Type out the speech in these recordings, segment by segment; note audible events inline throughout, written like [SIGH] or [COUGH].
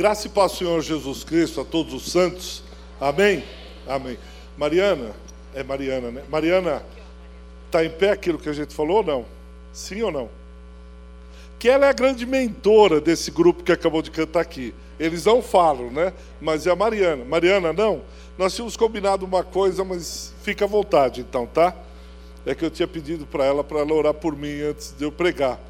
Graça e paz, Senhor Jesus Cristo, a todos os santos. Amém? Amém. Mariana, é Mariana, né? Mariana, está em pé aquilo que a gente falou ou não? Sim ou não? Que ela é a grande mentora desse grupo que acabou de cantar aqui. Eles não falam, né? Mas é a Mariana. Mariana, não? Nós tínhamos combinado uma coisa, mas fica à vontade então, tá? É que eu tinha pedido para ela, para ela orar por mim antes de eu pregar.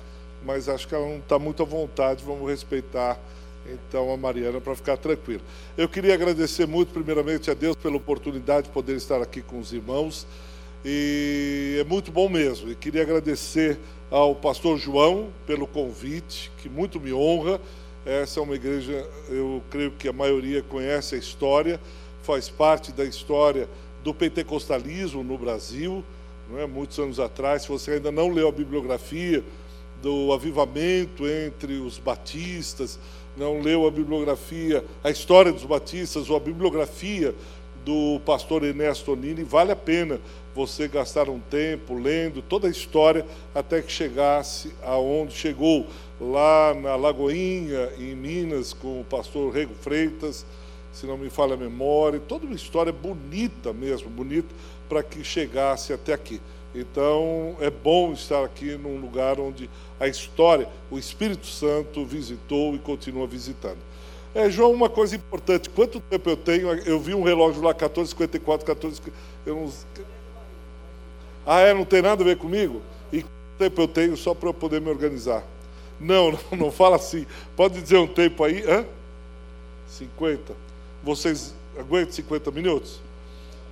Mas acho que ela não está muito à vontade, vamos respeitar então a Mariana para ficar tranquila. Eu queria agradecer muito, primeiramente, a Deus pela oportunidade de poder estar aqui com os irmãos. E é muito bom mesmo. E queria agradecer ao pastor João pelo convite, que muito me honra. Essa é uma igreja, eu creio que a maioria conhece a história, faz parte da história do pentecostalismo no Brasil, não é? muitos anos atrás. Se você ainda não leu a bibliografia do avivamento entre os batistas, não leu a bibliografia, a história dos batistas ou a bibliografia do pastor Ernesto Nini, vale a pena você gastar um tempo lendo toda a história até que chegasse aonde chegou, lá na Lagoinha, em Minas, com o pastor Rego Freitas, se não me falha a memória, toda uma história bonita mesmo, bonita, para que chegasse até aqui. Então, é bom estar aqui num lugar onde a história, o Espírito Santo visitou e continua visitando. É, João, uma coisa importante, quanto tempo eu tenho? Eu vi um relógio lá, 1454, 14. Eu não... Ah, é? Não tem nada a ver comigo? E quanto tempo eu tenho só para eu poder me organizar? Não, [LAUGHS] não, não fala assim. Pode dizer um tempo aí? Hã? 50. Vocês aguentam 50 minutos?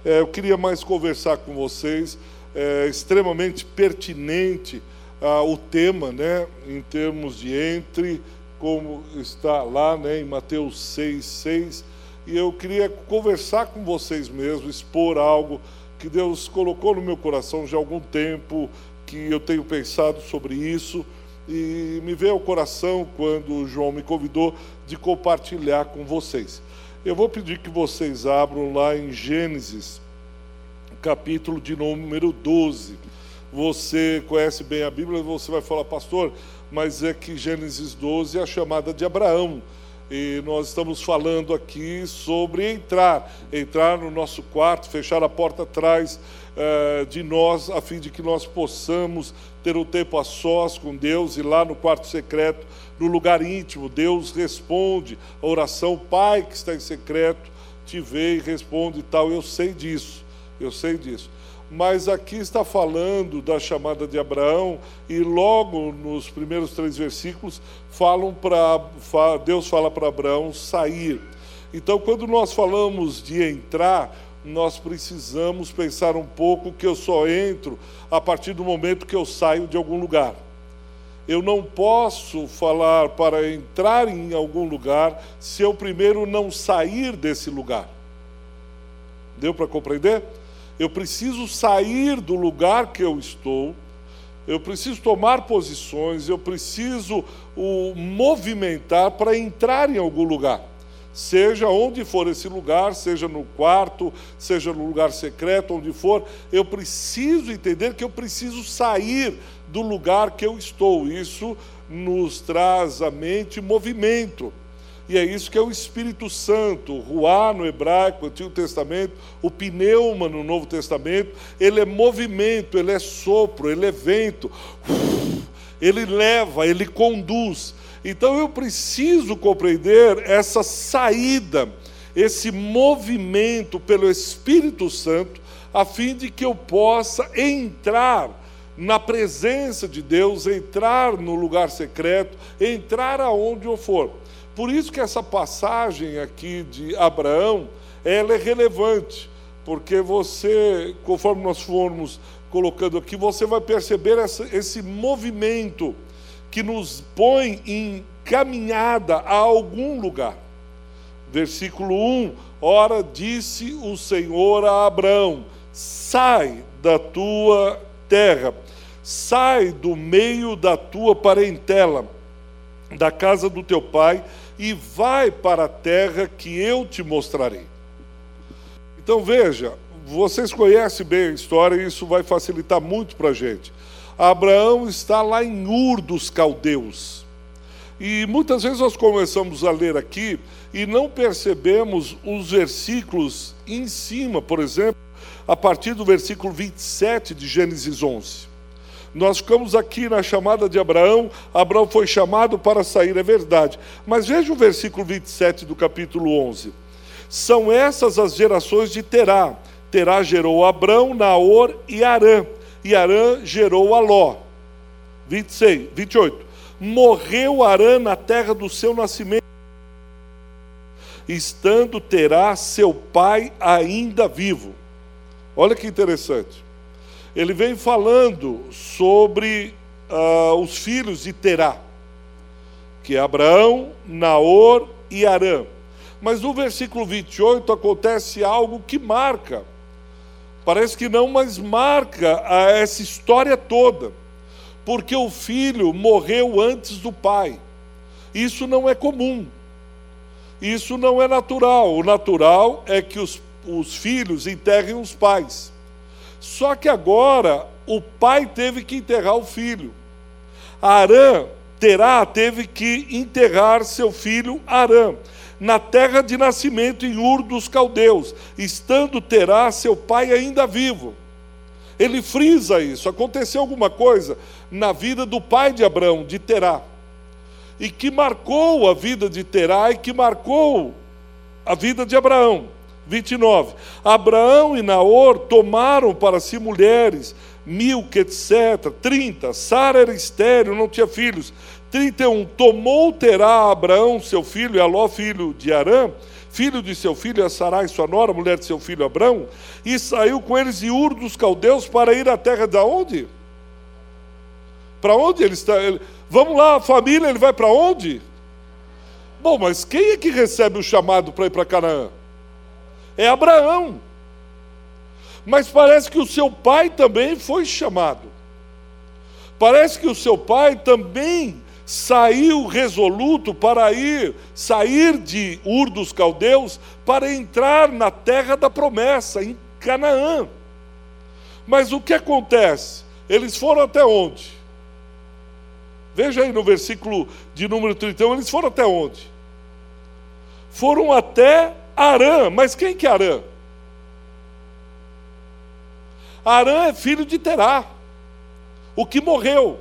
É, eu queria mais conversar com vocês é, extremamente pertinente ah, o tema, né, em termos de entre, como está lá né, em Mateus 6, 6. E eu queria conversar com vocês mesmo, expor algo que Deus colocou no meu coração já há algum tempo, que eu tenho pensado sobre isso. E me veio ao coração quando o João me convidou de compartilhar com vocês. Eu vou pedir que vocês abram lá em Gênesis, capítulo de número 12. Você conhece bem a Bíblia, você vai falar, pastor, mas é que Gênesis 12 é a chamada de Abraão. E nós estamos falando aqui sobre entrar, entrar no nosso quarto, fechar a porta atrás eh, de nós, a fim de que nós possamos ter um tempo a sós com Deus e lá no quarto secreto, no lugar íntimo, Deus responde a oração, Pai que está em secreto, te vê e responde e tal. Eu sei disso eu sei disso. Mas aqui está falando da chamada de Abraão, e logo nos primeiros três versículos falam para Deus fala para Abraão sair. Então, quando nós falamos de entrar, nós precisamos pensar um pouco que eu só entro a partir do momento que eu saio de algum lugar. Eu não posso falar para entrar em algum lugar se eu primeiro não sair desse lugar. Deu para compreender? Eu preciso sair do lugar que eu estou, eu preciso tomar posições, eu preciso o movimentar para entrar em algum lugar. Seja onde for esse lugar, seja no quarto, seja no lugar secreto, onde for, eu preciso entender que eu preciso sair do lugar que eu estou. Isso nos traz à mente movimento. E é isso que é o Espírito Santo, o Ruá no hebraico, Antigo Testamento, o pneuma no Novo Testamento, ele é movimento, ele é sopro, ele é vento, [SIGHS] ele leva, ele conduz. Então eu preciso compreender essa saída, esse movimento pelo Espírito Santo, a fim de que eu possa entrar na presença de Deus, entrar no lugar secreto, entrar aonde eu for. Por isso que essa passagem aqui de Abraão, ela é relevante, porque você, conforme nós formos colocando aqui, você vai perceber essa, esse movimento que nos põe em caminhada a algum lugar. Versículo 1: Ora, disse o Senhor a Abraão: sai da tua terra, sai do meio da tua parentela, da casa do teu pai e vai para a terra que eu te mostrarei. Então veja, vocês conhecem bem a história e isso vai facilitar muito para a gente. Abraão está lá em Ur dos Caldeus. E muitas vezes nós começamos a ler aqui e não percebemos os versículos em cima, por exemplo, a partir do versículo 27 de Gênesis 11. Nós ficamos aqui na chamada de Abraão, Abraão foi chamado para sair, é verdade. Mas veja o versículo 27 do capítulo 11. São essas as gerações de Terá. Terá gerou Abrão, Naor e Arã. E Arã gerou Aló. 26, 28 morreu Arã na terra do seu nascimento, estando terá seu pai ainda vivo. Olha que interessante. Ele vem falando sobre uh, os filhos de Terá, que é Abraão, Naor e Arã. Mas no versículo 28 acontece algo que marca, parece que não, mas marca essa história toda porque o filho morreu antes do pai. Isso não é comum. Isso não é natural. O natural é que os, os filhos enterrem os pais. Só que agora o pai teve que enterrar o filho. Arã, Terá, teve que enterrar seu filho Arã, na terra de nascimento em Ur dos Caldeus, estando Terá, seu pai, ainda vivo. Ele frisa isso. Aconteceu alguma coisa na vida do pai de Abraão, de Terá, e que marcou a vida de Terá e que marcou a vida de Abraão. 29. Abraão e Naor tomaram para si mulheres, Milca, etc. 30. Sara era estéreo, não tinha filhos. 31. Tomou Terá Abraão, seu filho, e Aló, filho de Arã, filho de seu filho, a Sarai, sua nora, mulher de seu filho Abrão, e saiu com eles de Ur dos Caldeus para ir à terra de onde? Para onde ele está? Ele... Vamos lá, a família, ele vai para onde? Bom, mas quem é que recebe o chamado para ir para Canaã? É Abraão. Mas parece que o seu pai também foi chamado. Parece que o seu pai também saiu resoluto para ir, sair de Ur dos Caldeus para entrar na terra da promessa, em Canaã. Mas o que acontece? Eles foram até onde? Veja aí no versículo de número 31, eles foram até onde? Foram até Arã, mas quem que é Arã? Arã é filho de Terá, o que morreu.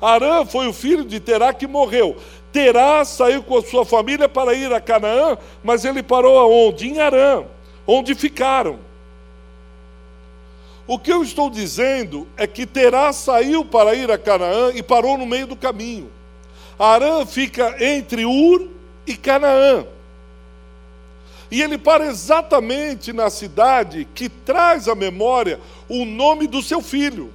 Arã foi o filho de Terá que morreu. Terá saiu com a sua família para ir a Canaã, mas ele parou aonde? Em Arã, onde ficaram. O que eu estou dizendo é que Terá saiu para ir a Canaã e parou no meio do caminho. Arã fica entre Ur e Canaã. E ele para exatamente na cidade que traz à memória o nome do seu filho.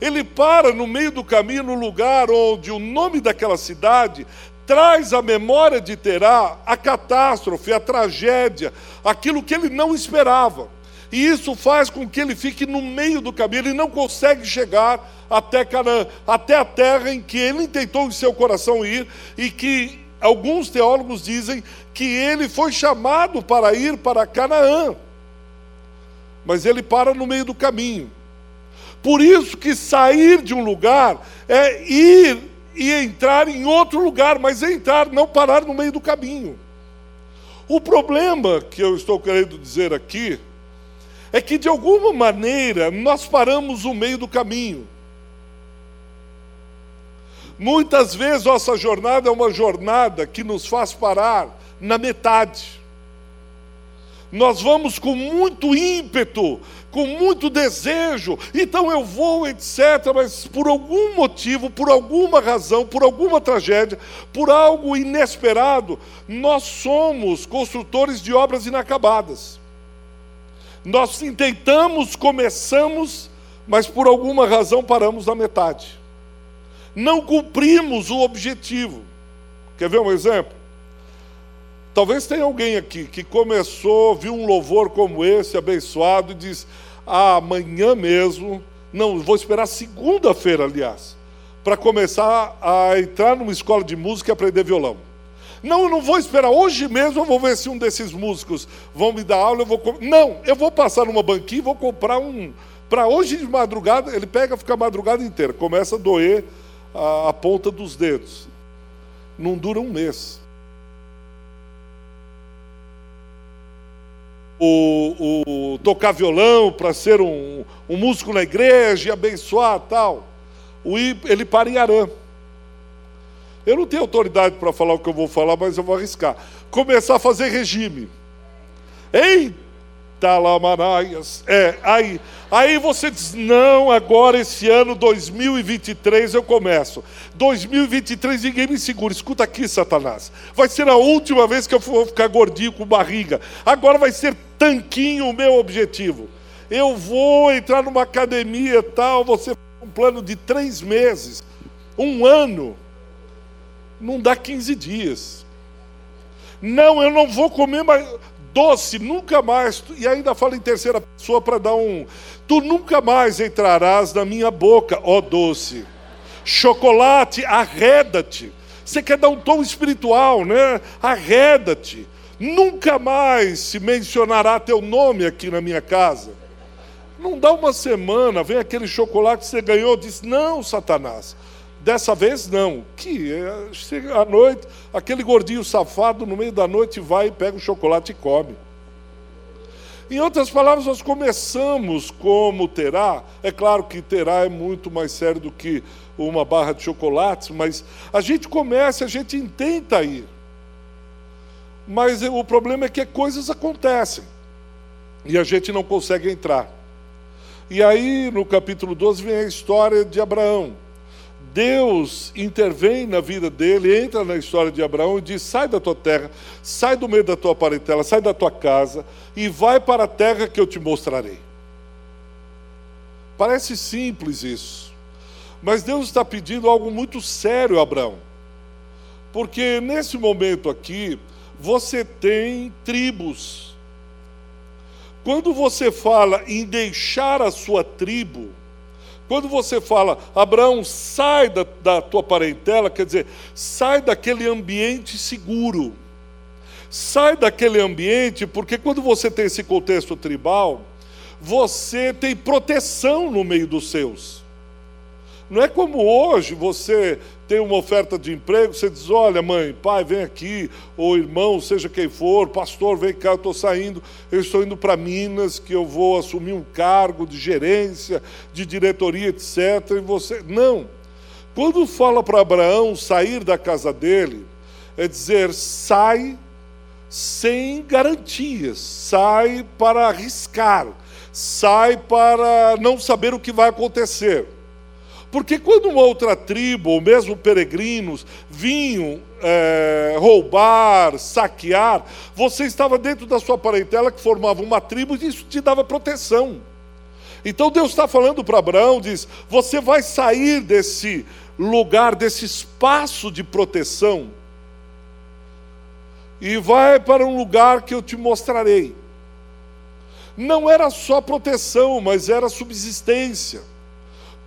Ele para no meio do caminho, no lugar onde o nome daquela cidade traz à memória de Terá a catástrofe, a tragédia, aquilo que ele não esperava. E isso faz com que ele fique no meio do caminho, ele não consegue chegar até Canaã, até a terra em que ele tentou em seu coração ir e que alguns teólogos dizem que ele foi chamado para ir para Canaã. Mas ele para no meio do caminho. Por isso que sair de um lugar é ir e entrar em outro lugar, mas entrar, não parar no meio do caminho. O problema que eu estou querendo dizer aqui é que de alguma maneira nós paramos no meio do caminho. Muitas vezes nossa jornada é uma jornada que nos faz parar na metade. Nós vamos com muito ímpeto, com muito desejo, então eu vou, etc. Mas por algum motivo, por alguma razão, por alguma tragédia, por algo inesperado, nós somos construtores de obras inacabadas. Nós tentamos, começamos, mas por alguma razão paramos na metade. Não cumprimos o objetivo. Quer ver um exemplo? Talvez tenha alguém aqui que começou, viu um louvor como esse, abençoado, e diz: ah, amanhã mesmo, não, vou esperar segunda-feira, aliás, para começar a entrar numa escola de música e aprender violão. Não, eu não vou esperar, hoje mesmo eu vou ver se um desses músicos vão me dar aula, eu vou. Não, eu vou passar numa banquinha e vou comprar um. Para hoje de madrugada, ele pega, fica a madrugada inteira, começa a doer a, a ponta dos dedos. Não dura um mês. O, o, tocar violão para ser um, um, músico na igreja e abençoar tal. O, ele para em Arã. Eu não tenho autoridade para falar o que eu vou falar, mas eu vou arriscar. Começar a fazer regime. Eita! Talamanaias. É, aí, aí você diz: não, agora esse ano 2023 eu começo. 2023 ninguém me segura. Escuta aqui, Satanás. Vai ser a última vez que eu vou ficar gordinho com barriga. Agora vai ser tanquinho o meu objetivo. Eu vou entrar numa academia tal. Você um plano de três meses, um ano. Não dá 15 dias. Não, eu não vou comer mais doce, nunca mais, e ainda fala em terceira pessoa para dar um. Tu nunca mais entrarás na minha boca, ó doce. Chocolate, arreda-te. Você quer dar um tom espiritual, né? Arreda-te. Nunca mais se mencionará teu nome aqui na minha casa. Não dá uma semana, vem aquele chocolate que você ganhou, diz: Não, Satanás, Dessa vez não. Que é, chega à noite, aquele gordinho safado no meio da noite vai, pega o chocolate e come. Em outras palavras, nós começamos como terá. É claro que terá é muito mais sério do que uma barra de chocolates, mas a gente começa, a gente intenta ir. Mas o problema é que coisas acontecem e a gente não consegue entrar. E aí, no capítulo 12, vem a história de Abraão. Deus intervém na vida dele, entra na história de Abraão e diz: sai da tua terra, sai do meio da tua parentela, sai da tua casa e vai para a terra que eu te mostrarei. Parece simples isso, mas Deus está pedindo algo muito sério a Abraão, porque nesse momento aqui, você tem tribos. Quando você fala em deixar a sua tribo, quando você fala, Abraão, sai da, da tua parentela, quer dizer, sai daquele ambiente seguro. Sai daquele ambiente, porque quando você tem esse contexto tribal, você tem proteção no meio dos seus. Não é como hoje você tem uma oferta de emprego, você diz: olha, mãe, pai, vem aqui, ou irmão, seja quem for, pastor, vem cá, eu estou saindo, eu estou indo para Minas, que eu vou assumir um cargo de gerência, de diretoria, etc. E você. Não. Quando fala para Abraão sair da casa dele, é dizer: sai sem garantias, sai para arriscar, sai para não saber o que vai acontecer. Porque quando uma outra tribo, ou mesmo peregrinos, vinham é, roubar, saquear, você estava dentro da sua parentela que formava uma tribo e isso te dava proteção. Então Deus está falando para Abraão, diz: você vai sair desse lugar, desse espaço de proteção, e vai para um lugar que eu te mostrarei. Não era só proteção, mas era subsistência.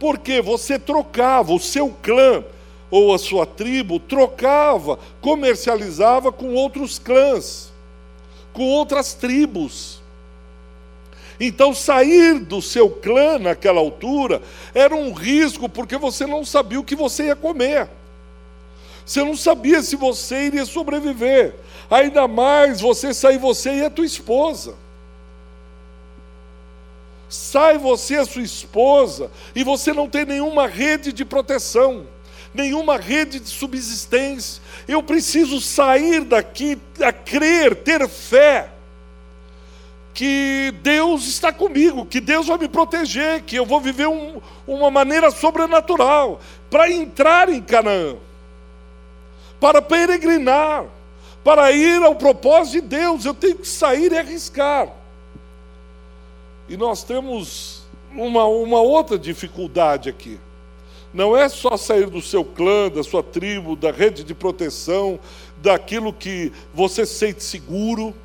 Porque você trocava, o seu clã ou a sua tribo trocava, comercializava com outros clãs, com outras tribos. Então, sair do seu clã naquela altura era um risco, porque você não sabia o que você ia comer. Você não sabia se você iria sobreviver. Ainda mais você sair você e a tua esposa sai você e a sua esposa, e você não tem nenhuma rede de proteção, nenhuma rede de subsistência. Eu preciso sair daqui a crer, ter fé, que Deus está comigo, que Deus vai me proteger, que eu vou viver um, uma maneira sobrenatural para entrar em Canaã, para peregrinar, para ir ao propósito de Deus. Eu tenho que sair e arriscar. E nós temos uma, uma outra dificuldade aqui. Não é só sair do seu clã, da sua tribo, da rede de proteção, daquilo que você sente seguro.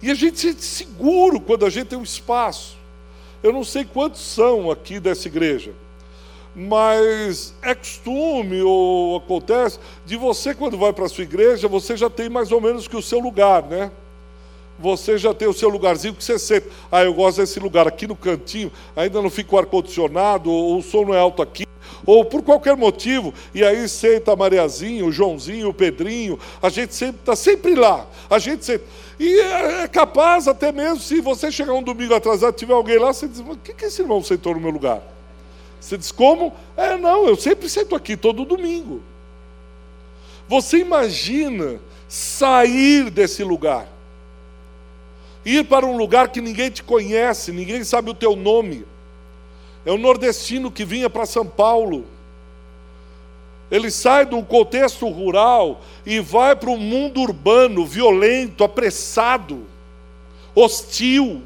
E a gente sente seguro quando a gente tem um espaço. Eu não sei quantos são aqui dessa igreja, mas é costume ou acontece de você, quando vai para a sua igreja, você já tem mais ou menos que o seu lugar, né? Você já tem o seu lugarzinho que você sente. Ah, eu gosto desse lugar aqui no cantinho, ainda não fica o ar-condicionado, ou o som não é alto aqui, ou por qualquer motivo, e aí senta a Mariazinha, o Joãozinho, o Pedrinho, a gente está sempre lá, a gente sempre... E é, é capaz até mesmo, se você chegar um domingo atrasado tiver alguém lá, você diz, o que, que esse irmão sentou no meu lugar? Você diz, como? É, não, eu sempre sento aqui, todo domingo. Você imagina sair desse lugar, ir para um lugar que ninguém te conhece, ninguém sabe o teu nome. É um nordestino que vinha para São Paulo. Ele sai de um contexto rural e vai para um mundo urbano, violento, apressado, hostil.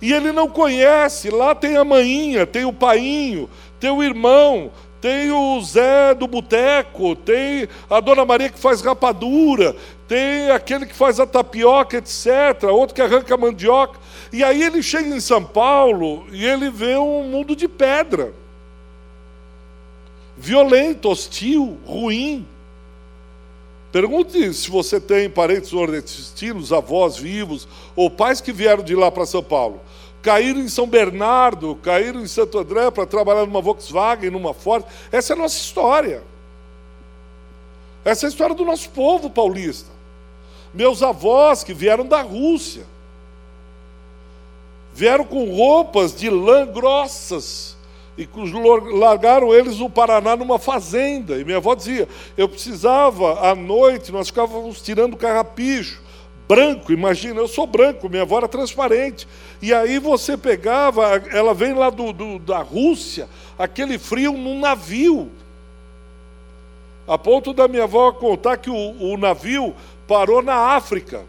E ele não conhece, lá tem a maninha, tem o painho, tem o irmão, tem o Zé do boteco, tem a Dona Maria que faz rapadura, tem aquele que faz a tapioca, etc., outro que arranca a mandioca. E aí ele chega em São Paulo e ele vê um mundo de pedra. Violento, hostil, ruim. Pergunte se você tem parentes nordestinos, avós vivos, ou pais que vieram de lá para São Paulo caíram em São Bernardo, caíram em Santo André para trabalhar numa Volkswagen, numa Ford. Essa é a nossa história. Essa é a história do nosso povo paulista. Meus avós que vieram da Rússia, vieram com roupas de lã grossas e largaram eles no Paraná numa fazenda. E minha avó dizia: eu precisava, à noite, nós ficávamos tirando carrapicho branco, imagina, eu sou branco, minha avó era transparente. E aí você pegava, ela vem lá do, do, da Rússia, aquele frio num navio. A ponto da minha avó contar que o, o navio parou na África.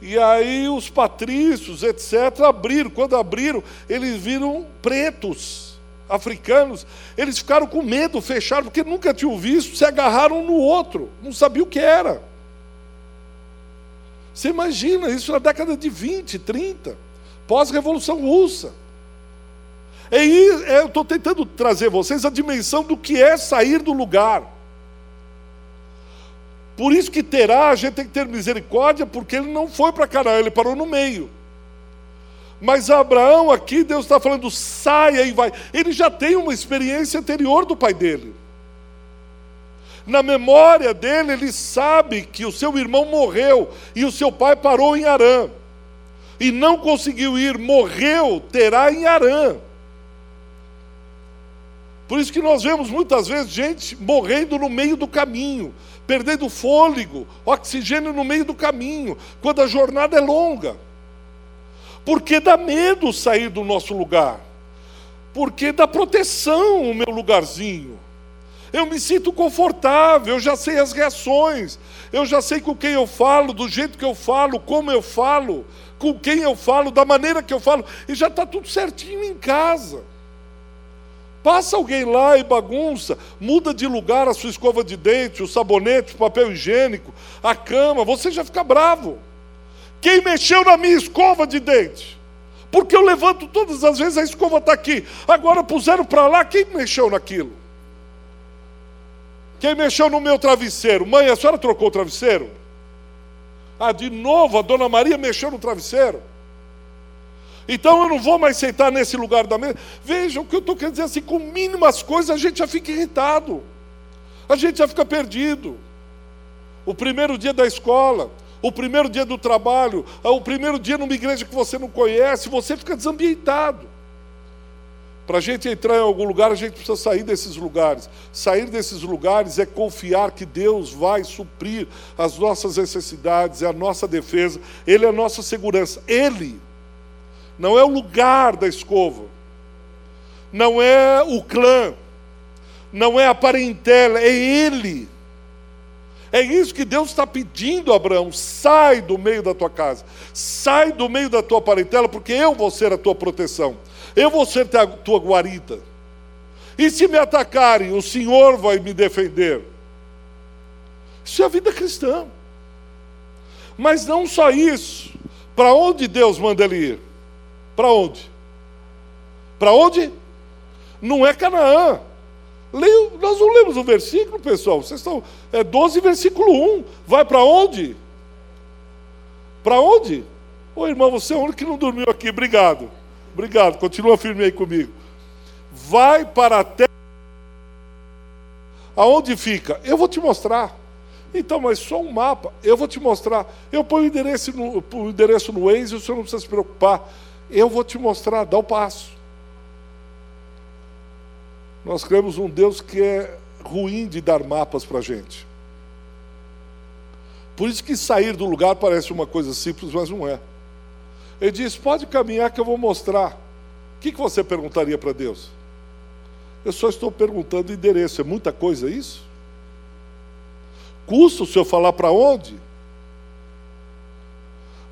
E aí os patrícios, etc., abriram. Quando abriram, eles viram pretos, africanos. Eles ficaram com medo, fecharam, porque nunca tinham visto, se agarraram um no outro, não sabiam o que era. Você imagina isso na década de 20, 30, pós-revolução russa. E aí, é, eu estou tentando trazer vocês a dimensão do que é sair do lugar. Por isso que terá, a gente tem que ter misericórdia, porque ele não foi para Canaã, ele parou no meio. Mas Abraão aqui, Deus está falando, saia e vai. Ele já tem uma experiência anterior do pai dele. Na memória dele, ele sabe que o seu irmão morreu e o seu pai parou em Arã. E não conseguiu ir, morreu, terá em Arã. Por isso que nós vemos muitas vezes gente morrendo no meio do caminho, perdendo fôlego, oxigênio no meio do caminho, quando a jornada é longa. Porque dá medo sair do nosso lugar. Porque dá proteção o meu lugarzinho. Eu me sinto confortável, eu já sei as reações, eu já sei com quem eu falo, do jeito que eu falo, como eu falo, com quem eu falo, da maneira que eu falo, e já está tudo certinho em casa. Passa alguém lá e bagunça, muda de lugar a sua escova de dente, o sabonete, o papel higiênico, a cama, você já fica bravo. Quem mexeu na minha escova de dente? Porque eu levanto todas as vezes, a escova está aqui. Agora puseram para lá, quem mexeu naquilo? Quem mexeu no meu travesseiro? Mãe, a senhora trocou o travesseiro? Ah, de novo, a dona Maria mexeu no travesseiro. Então eu não vou mais sentar nesse lugar da mesa. Veja o que eu estou querendo dizer assim: com mínimas coisas a gente já fica irritado, a gente já fica perdido. O primeiro dia da escola, o primeiro dia do trabalho, o primeiro dia numa igreja que você não conhece, você fica desambientado. Para a gente entrar em algum lugar, a gente precisa sair desses lugares. Sair desses lugares é confiar que Deus vai suprir as nossas necessidades, é a nossa defesa, Ele é a nossa segurança. Ele não é o lugar da escova, não é o clã, não é a parentela, é Ele. É isso que Deus está pedindo, Abraão. Sai do meio da tua casa, sai do meio da tua parentela, porque eu vou ser a tua proteção eu vou ser tua guarida. E se me atacarem, o Senhor vai me defender. Isso é a vida cristã. Mas não só isso. Para onde Deus manda ele ir? Para onde? Para onde? Não é Canaã. Leio, nós não lemos o versículo, pessoal. Vocês estão. É 12, versículo 1. Vai para onde? Para onde? Ô irmão, você é o único que não dormiu aqui. Obrigado. Obrigado, continua firme aí comigo. Vai para a terra Aonde fica? Eu vou te mostrar. Então, mas só um mapa, eu vou te mostrar. Eu ponho o endereço no, o endereço no Waze, o senhor não precisa se preocupar. Eu vou te mostrar, dá o passo. Nós cremos um Deus que é ruim de dar mapas para a gente. Por isso que sair do lugar parece uma coisa simples, mas não é. Ele diz: pode caminhar que eu vou mostrar. O que, que você perguntaria para Deus? Eu só estou perguntando endereço. É muita coisa isso? Custa o senhor falar para onde?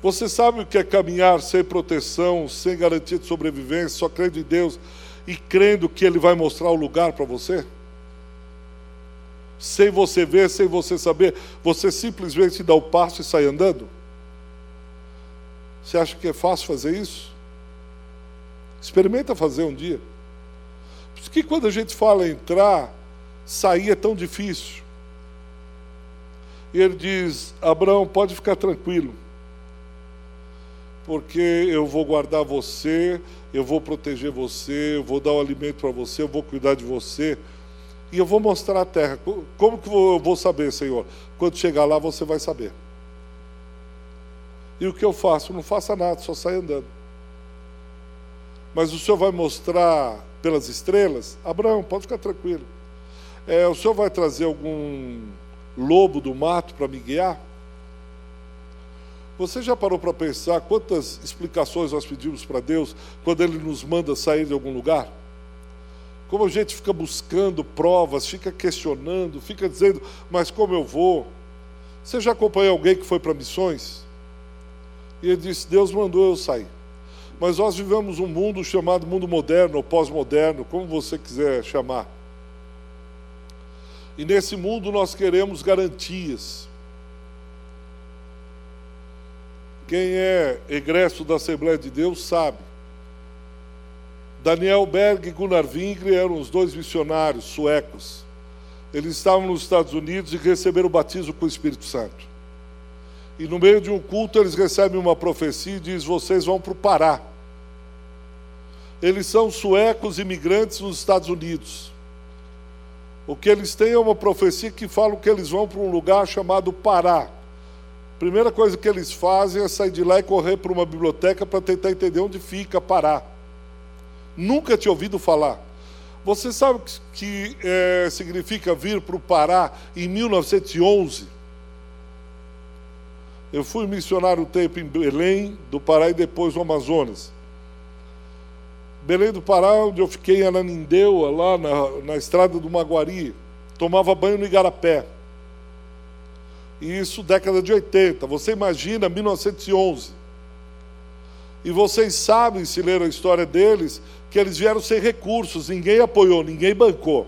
Você sabe o que é caminhar sem proteção, sem garantia de sobrevivência, só crendo em Deus e crendo que Ele vai mostrar o lugar para você? Sem você ver, sem você saber, você simplesmente dá o passo e sai andando? Você acha que é fácil fazer isso? Experimenta fazer um dia. Por isso que quando a gente fala entrar, sair é tão difícil. E ele diz: Abraão, pode ficar tranquilo, porque eu vou guardar você, eu vou proteger você, eu vou dar o alimento para você, eu vou cuidar de você, e eu vou mostrar a terra. Como que eu vou saber, Senhor? Quando chegar lá, você vai saber. E o que eu faço? Não faça nada, só sai andando. Mas o Senhor vai mostrar pelas estrelas? Abraão, pode ficar tranquilo. É, o Senhor vai trazer algum lobo do mato para me guiar? Você já parou para pensar quantas explicações nós pedimos para Deus quando Ele nos manda sair de algum lugar? Como a gente fica buscando provas, fica questionando, fica dizendo, mas como eu vou? Você já acompanhou alguém que foi para missões? E ele disse: Deus mandou eu sair. Mas nós vivemos um mundo chamado mundo moderno ou pós-moderno, como você quiser chamar. E nesse mundo nós queremos garantias. Quem é egresso da Assembleia de Deus sabe. Daniel Berg e Gunnar Wingre eram os dois missionários suecos. Eles estavam nos Estados Unidos e receberam o batismo com o Espírito Santo. E no meio de um culto eles recebem uma profecia e diz: "Vocês vão para o Pará". Eles são suecos imigrantes nos Estados Unidos. O que eles têm é uma profecia que fala que eles vão para um lugar chamado Pará. Primeira coisa que eles fazem é sair de lá e correr para uma biblioteca para tentar entender onde fica Pará. Nunca tinha ouvido falar. Você sabe o que é, significa vir para o Pará em 1911? Eu fui missionário um tempo em Belém do Pará e depois no Amazonas. Belém do Pará, onde eu fiquei em Ananindeua, lá na, na estrada do Maguari, tomava banho no Igarapé. E isso década de 80. Você imagina 1911. E vocês sabem, se leram a história deles, que eles vieram sem recursos, ninguém apoiou, ninguém bancou.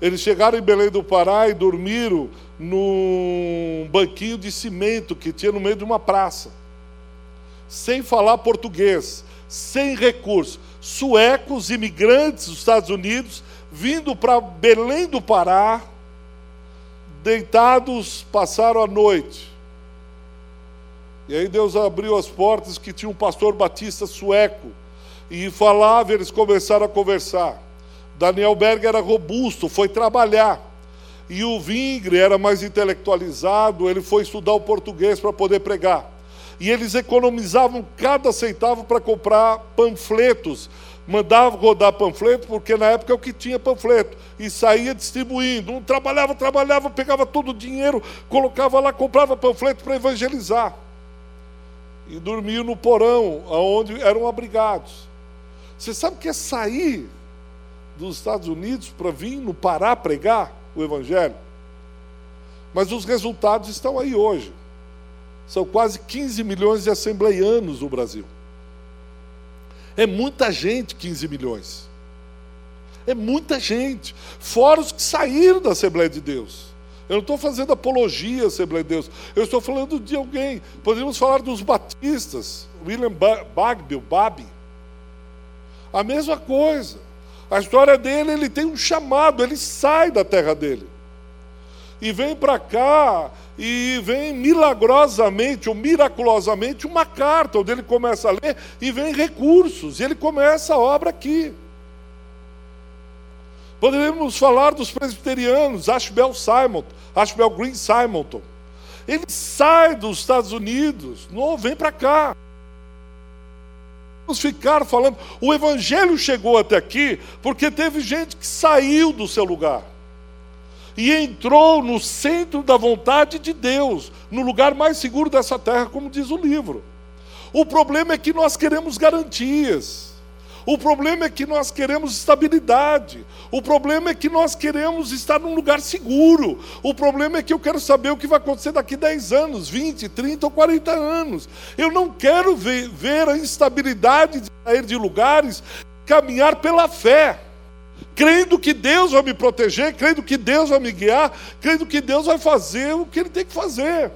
Eles chegaram em Belém do Pará e dormiram num banquinho de cimento que tinha no meio de uma praça, sem falar português sem recursos, suecos, imigrantes dos Estados Unidos, vindo para Belém do Pará, deitados, passaram a noite. E aí Deus abriu as portas que tinha um pastor batista sueco, e falava, eles começaram a conversar. Daniel Berg era robusto, foi trabalhar. E o Vingre era mais intelectualizado, ele foi estudar o português para poder pregar e eles economizavam cada centavo para comprar panfletos. Mandavam rodar panfleto, porque na época é o que tinha panfleto, e saía distribuindo. Um trabalhava, trabalhava, pegava todo o dinheiro, colocava lá, comprava panfleto para evangelizar. E dormiam no porão, onde eram abrigados. Você sabe o que é sair dos Estados Unidos para vir no Pará pregar o Evangelho? Mas os resultados estão aí hoje. São quase 15 milhões de assembleianos no Brasil. É muita gente, 15 milhões. É muita gente. Fora os que saíram da Assembleia de Deus. Eu não estou fazendo apologia à Assembleia de Deus. Eu estou falando de alguém. Poderíamos falar dos batistas. William Bagby, Babi. A mesma coisa. A história dele, ele tem um chamado, ele sai da terra dele. E vem para cá e vem milagrosamente ou miraculosamente uma carta, onde ele começa a ler e vem recursos, e ele começa a obra aqui. Poderíamos falar dos presbiterianos, Ashbel Simon, Ashbel Green Simonton. Ele sai dos Estados Unidos, não vem para cá. Vamos ficar falando. O evangelho chegou até aqui porque teve gente que saiu do seu lugar e entrou no centro da vontade de Deus, no lugar mais seguro dessa terra, como diz o livro. O problema é que nós queremos garantias. O problema é que nós queremos estabilidade. O problema é que nós queremos estar num lugar seguro. O problema é que eu quero saber o que vai acontecer daqui 10 anos, 20, 30 ou 40 anos. Eu não quero ver, ver a instabilidade de sair de lugares, caminhar pela fé crendo que Deus vai me proteger, crendo que Deus vai me guiar, crendo que Deus vai fazer o que Ele tem que fazer.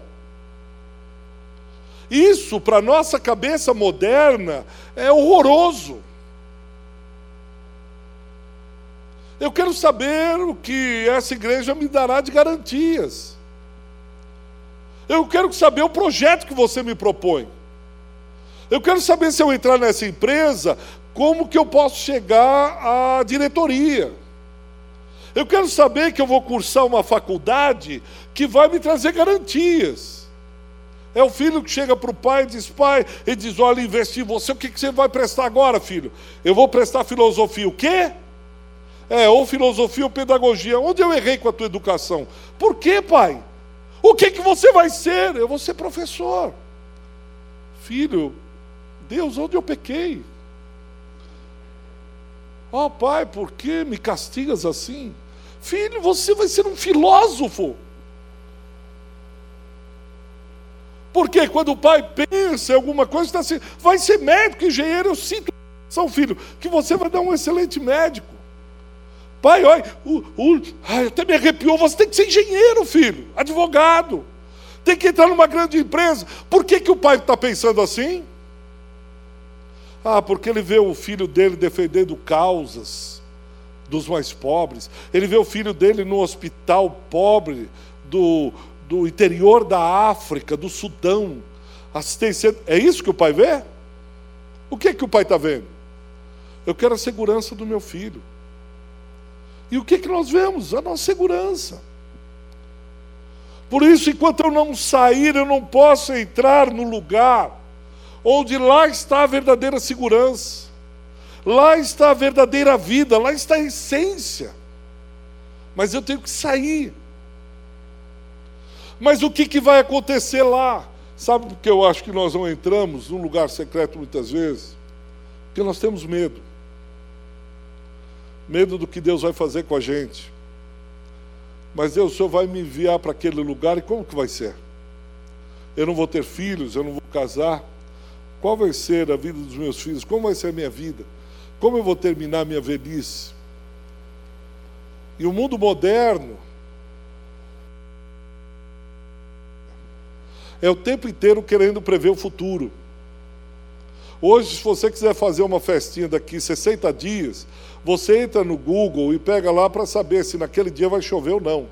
Isso, para nossa cabeça moderna, é horroroso. Eu quero saber o que essa igreja me dará de garantias. Eu quero saber o projeto que você me propõe. Eu quero saber se eu entrar nessa empresa, como que eu posso chegar à diretoria. Eu quero saber que eu vou cursar uma faculdade que vai me trazer garantias. É o filho que chega para o pai e diz: Pai, ele diz: Olha, investi em você, o que, que você vai prestar agora, filho? Eu vou prestar filosofia. O quê? É, ou filosofia ou pedagogia. Onde eu errei com a tua educação? Por quê, pai? O que, que você vai ser? Eu vou ser professor. Filho, Deus, onde eu pequei? Ó oh, pai, por que me castigas assim? Filho, você vai ser um filósofo. Porque quando o pai pensa em alguma coisa, está assim, vai ser médico, engenheiro, eu sinto, São filho, que você vai dar um excelente médico. Pai, olha, o, o, ai, até me arrepiou, você tem que ser engenheiro, filho, advogado. Tem que entrar numa grande empresa. Por que, que o pai está pensando assim? Ah, porque ele vê o filho dele defendendo causas dos mais pobres. Ele vê o filho dele no hospital pobre do, do interior da África, do Sudão. Assistência. É isso que o pai vê? O que, que o pai está vendo? Eu quero a segurança do meu filho. E o que, que nós vemos? A nossa segurança. Por isso, enquanto eu não sair, eu não posso entrar no lugar onde lá está a verdadeira segurança, lá está a verdadeira vida, lá está a essência. Mas eu tenho que sair. Mas o que, que vai acontecer lá? Sabe por que eu acho que nós não entramos num lugar secreto muitas vezes? Porque nós temos medo. Medo do que Deus vai fazer com a gente. Mas Deus, o Senhor vai me enviar para aquele lugar e como que vai ser? Eu não vou ter filhos, eu não vou casar. Qual vai ser a vida dos meus filhos? Como vai ser a minha vida? Como eu vou terminar a minha velhice? E o mundo moderno é o tempo inteiro querendo prever o futuro. Hoje, se você quiser fazer uma festinha daqui 60 dias, você entra no Google e pega lá para saber se naquele dia vai chover ou não.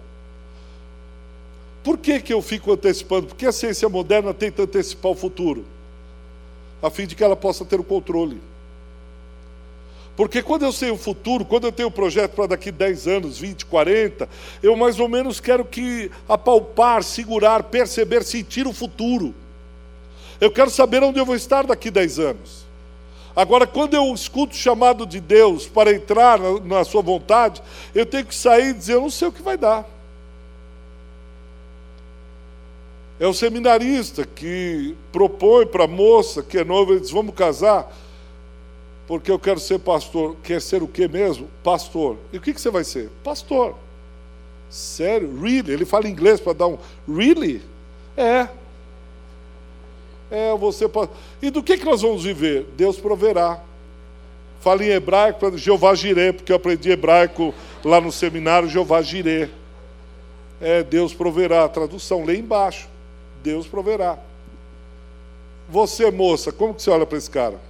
Por que, que eu fico antecipando? Porque a ciência moderna tenta antecipar o futuro a fim de que ela possa ter o controle. Porque quando eu sei o futuro, quando eu tenho um projeto para daqui 10 anos, 20, 40, eu mais ou menos quero que apalpar, segurar, perceber, sentir o futuro. Eu quero saber onde eu vou estar daqui 10 anos. Agora, quando eu escuto o chamado de Deus para entrar na, na sua vontade, eu tenho que sair e dizer, eu não sei o que vai dar. É o seminarista que propõe para a moça que é noiva, ele diz: Vamos casar, porque eu quero ser pastor. Quer ser o que mesmo? Pastor. E o que, que você vai ser? Pastor. Sério? Really? Ele fala inglês para dar um. Really? É. É, você pode. E do que, que nós vamos viver? Deus proverá. Fala em hebraico Jeová Jireh, porque eu aprendi hebraico lá no seminário, Jeová Jireh. É, Deus proverá. Tradução, lê embaixo. Deus proverá. Você, moça, como que você olha para esse cara?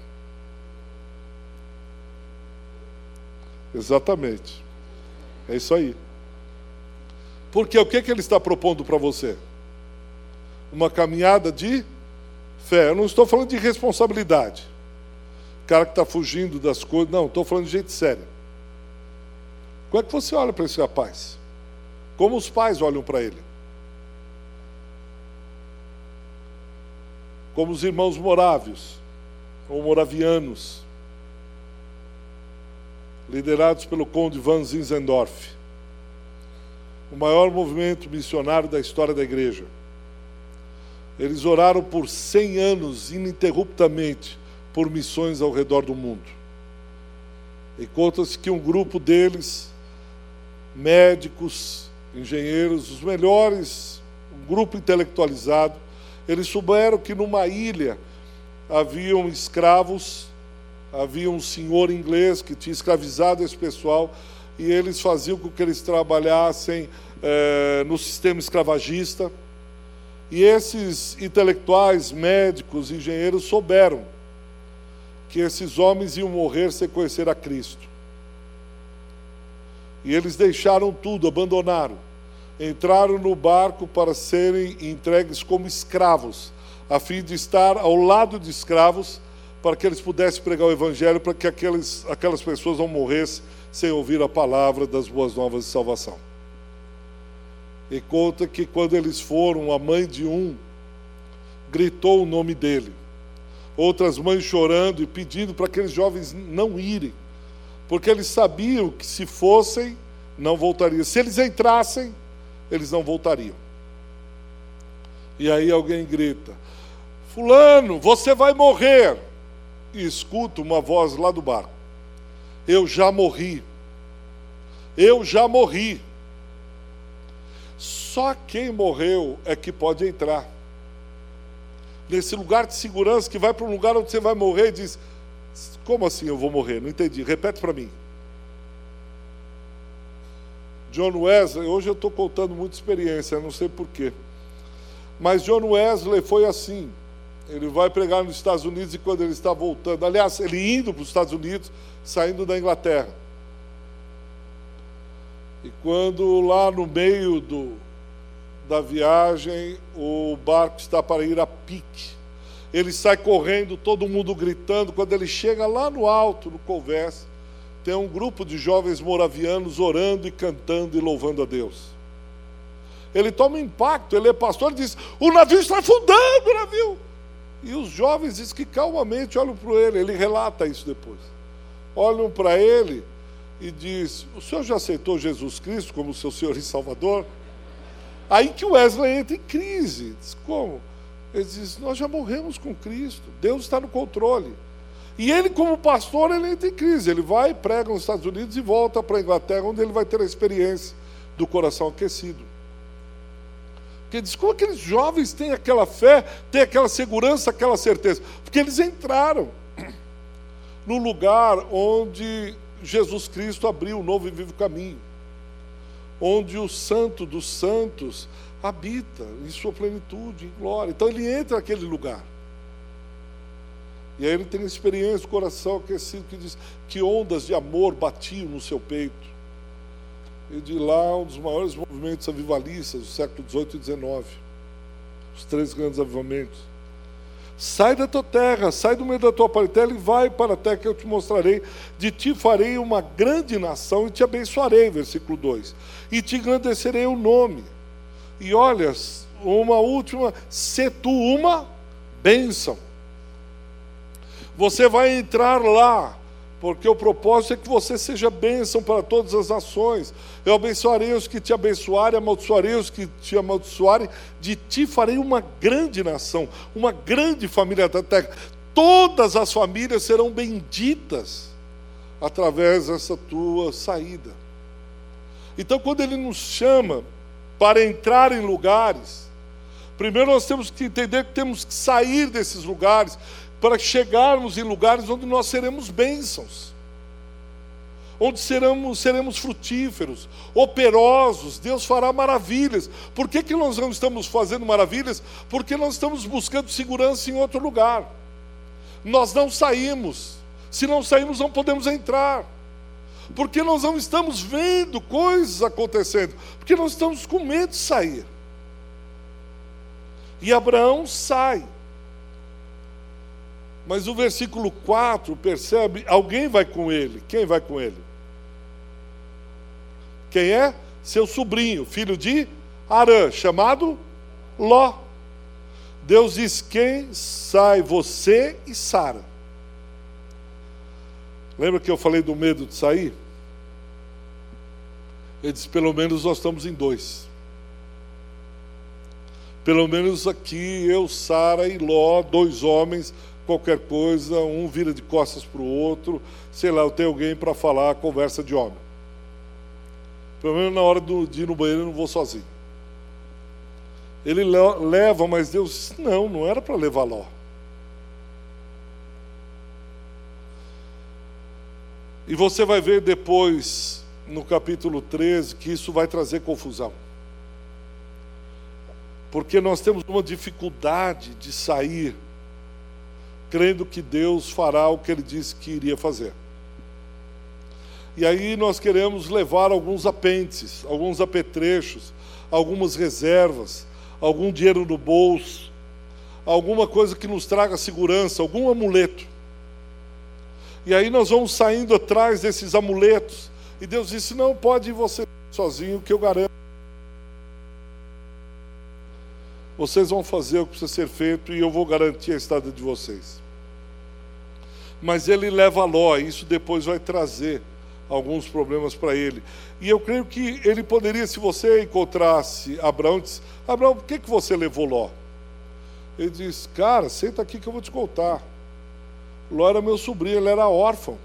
Exatamente. É isso aí. Porque o que, que ele está propondo para você? Uma caminhada de fé. Eu não estou falando de responsabilidade. O cara que está fugindo das coisas. Não, estou falando de gente séria. Como é que você olha para esse rapaz? Como os pais olham para ele? Como os irmãos morávios, ou moravianos, liderados pelo conde Van Zinzendorf, o maior movimento missionário da história da igreja. Eles oraram por 100 anos ininterruptamente por missões ao redor do mundo. E conta-se que um grupo deles, médicos, engenheiros, os melhores, um grupo intelectualizado, eles souberam que numa ilha haviam escravos, havia um senhor inglês que tinha escravizado esse pessoal e eles faziam com que eles trabalhassem é, no sistema escravagista. E esses intelectuais, médicos, engenheiros souberam que esses homens iam morrer sem conhecer a Cristo. E eles deixaram tudo, abandonaram. Entraram no barco para serem entregues como escravos, a fim de estar ao lado de escravos, para que eles pudessem pregar o Evangelho, para que aqueles, aquelas pessoas não morressem sem ouvir a palavra das boas novas de salvação. E conta que quando eles foram, a mãe de um gritou o nome dele. Outras mães chorando e pedindo para aqueles jovens não irem, porque eles sabiam que se fossem, não voltariam. Se eles entrassem, eles não voltariam. E aí alguém grita: Fulano, você vai morrer. E escuta uma voz lá do barco: Eu já morri. Eu já morri. Só quem morreu é que pode entrar. Nesse lugar de segurança que vai para um lugar onde você vai morrer e diz: Como assim eu vou morrer? Não entendi. Repete para mim. John Wesley, hoje eu estou contando muita experiência, não sei porquê. Mas John Wesley foi assim. Ele vai pregar nos Estados Unidos e quando ele está voltando, aliás, ele indo para os Estados Unidos, saindo da Inglaterra. E quando lá no meio do, da viagem o barco está para ir a pique, ele sai correndo, todo mundo gritando. Quando ele chega lá no alto, no converse, tem um grupo de jovens moravianos orando e cantando e louvando a Deus. Ele toma impacto, ele é pastor, ele diz: O navio está afundando, o navio. E os jovens dizem que calmamente olham para ele, ele relata isso depois. Olham para ele e diz: O senhor já aceitou Jesus Cristo como seu Senhor e Salvador? Aí que Wesley entra em crise. Diz: Como? Ele diz: Nós já morremos com Cristo, Deus está no controle. E ele, como pastor, ele entra em crise. Ele vai, prega nos Estados Unidos e volta para a Inglaterra, onde ele vai ter a experiência do coração aquecido. Porque diz: Como aqueles jovens têm aquela fé, têm aquela segurança, aquela certeza? Porque eles entraram [CLEARS THROAT] no lugar onde Jesus Cristo abriu um novo e vivo caminho, onde o Santo dos Santos habita em sua plenitude, em glória. Então ele entra naquele lugar. E aí ele tem experiência do coração aquecido que diz que ondas de amor batiam no seu peito. E de lá um dos maiores movimentos avivalistas do século XVIII e XIX. Os três grandes avivamentos. Sai da tua terra, sai do meio da tua parentela e vai para a terra que eu te mostrarei. De ti farei uma grande nação e te abençoarei. Versículo 2. E te engrandecerei o nome. E olha, uma última, se tu uma bênção. Você vai entrar lá porque o propósito é que você seja bênção para todas as nações. Eu abençoarei os que te abençoarem, amaldiçoarei os que te amaldiçoarem, de ti farei uma grande nação, uma grande família da terra. Todas as famílias serão benditas através dessa tua saída. Então, quando ele nos chama para entrar em lugares, primeiro nós temos que entender que temos que sair desses lugares para chegarmos em lugares onde nós seremos bênçãos, onde seremos, seremos frutíferos, operosos, Deus fará maravilhas. Por que, que nós não estamos fazendo maravilhas? Porque nós estamos buscando segurança em outro lugar. Nós não saímos, se não saímos, não podemos entrar. Porque nós não estamos vendo coisas acontecendo, porque nós estamos com medo de sair. E Abraão sai. Mas o versículo 4 percebe: alguém vai com ele. Quem vai com ele? Quem é? Seu sobrinho, filho de Arã, chamado Ló. Deus diz: quem sai? Você e Sara. Lembra que eu falei do medo de sair? Ele disse: pelo menos nós estamos em dois. Pelo menos aqui, eu, Sara e Ló, dois homens, qualquer coisa, um vira de costas para o outro, sei lá, eu tenho alguém para falar conversa de homem. Pelo menos na hora do, de ir no banheiro eu não vou sozinho. Ele leva, mas Deus não, não era para levar Ló. E você vai ver depois, no capítulo 13, que isso vai trazer confusão. Porque nós temos uma dificuldade de sair crendo que Deus fará o que ele disse que iria fazer. E aí nós queremos levar alguns apêndices, alguns apetrechos, algumas reservas, algum dinheiro no bolso, alguma coisa que nos traga segurança, algum amuleto. E aí nós vamos saindo atrás desses amuletos. E Deus disse: Não pode ir você sozinho, que eu garanto. Vocês vão fazer o que precisa ser feito e eu vou garantir a estada de vocês. Mas ele leva Ló, e isso depois vai trazer alguns problemas para ele. E eu creio que ele poderia, se você encontrasse Abraão, disse, Abraão, por que, que você levou Ló? Ele diz, cara, senta aqui que eu vou te contar. Ló era meu sobrinho, ele era órfão.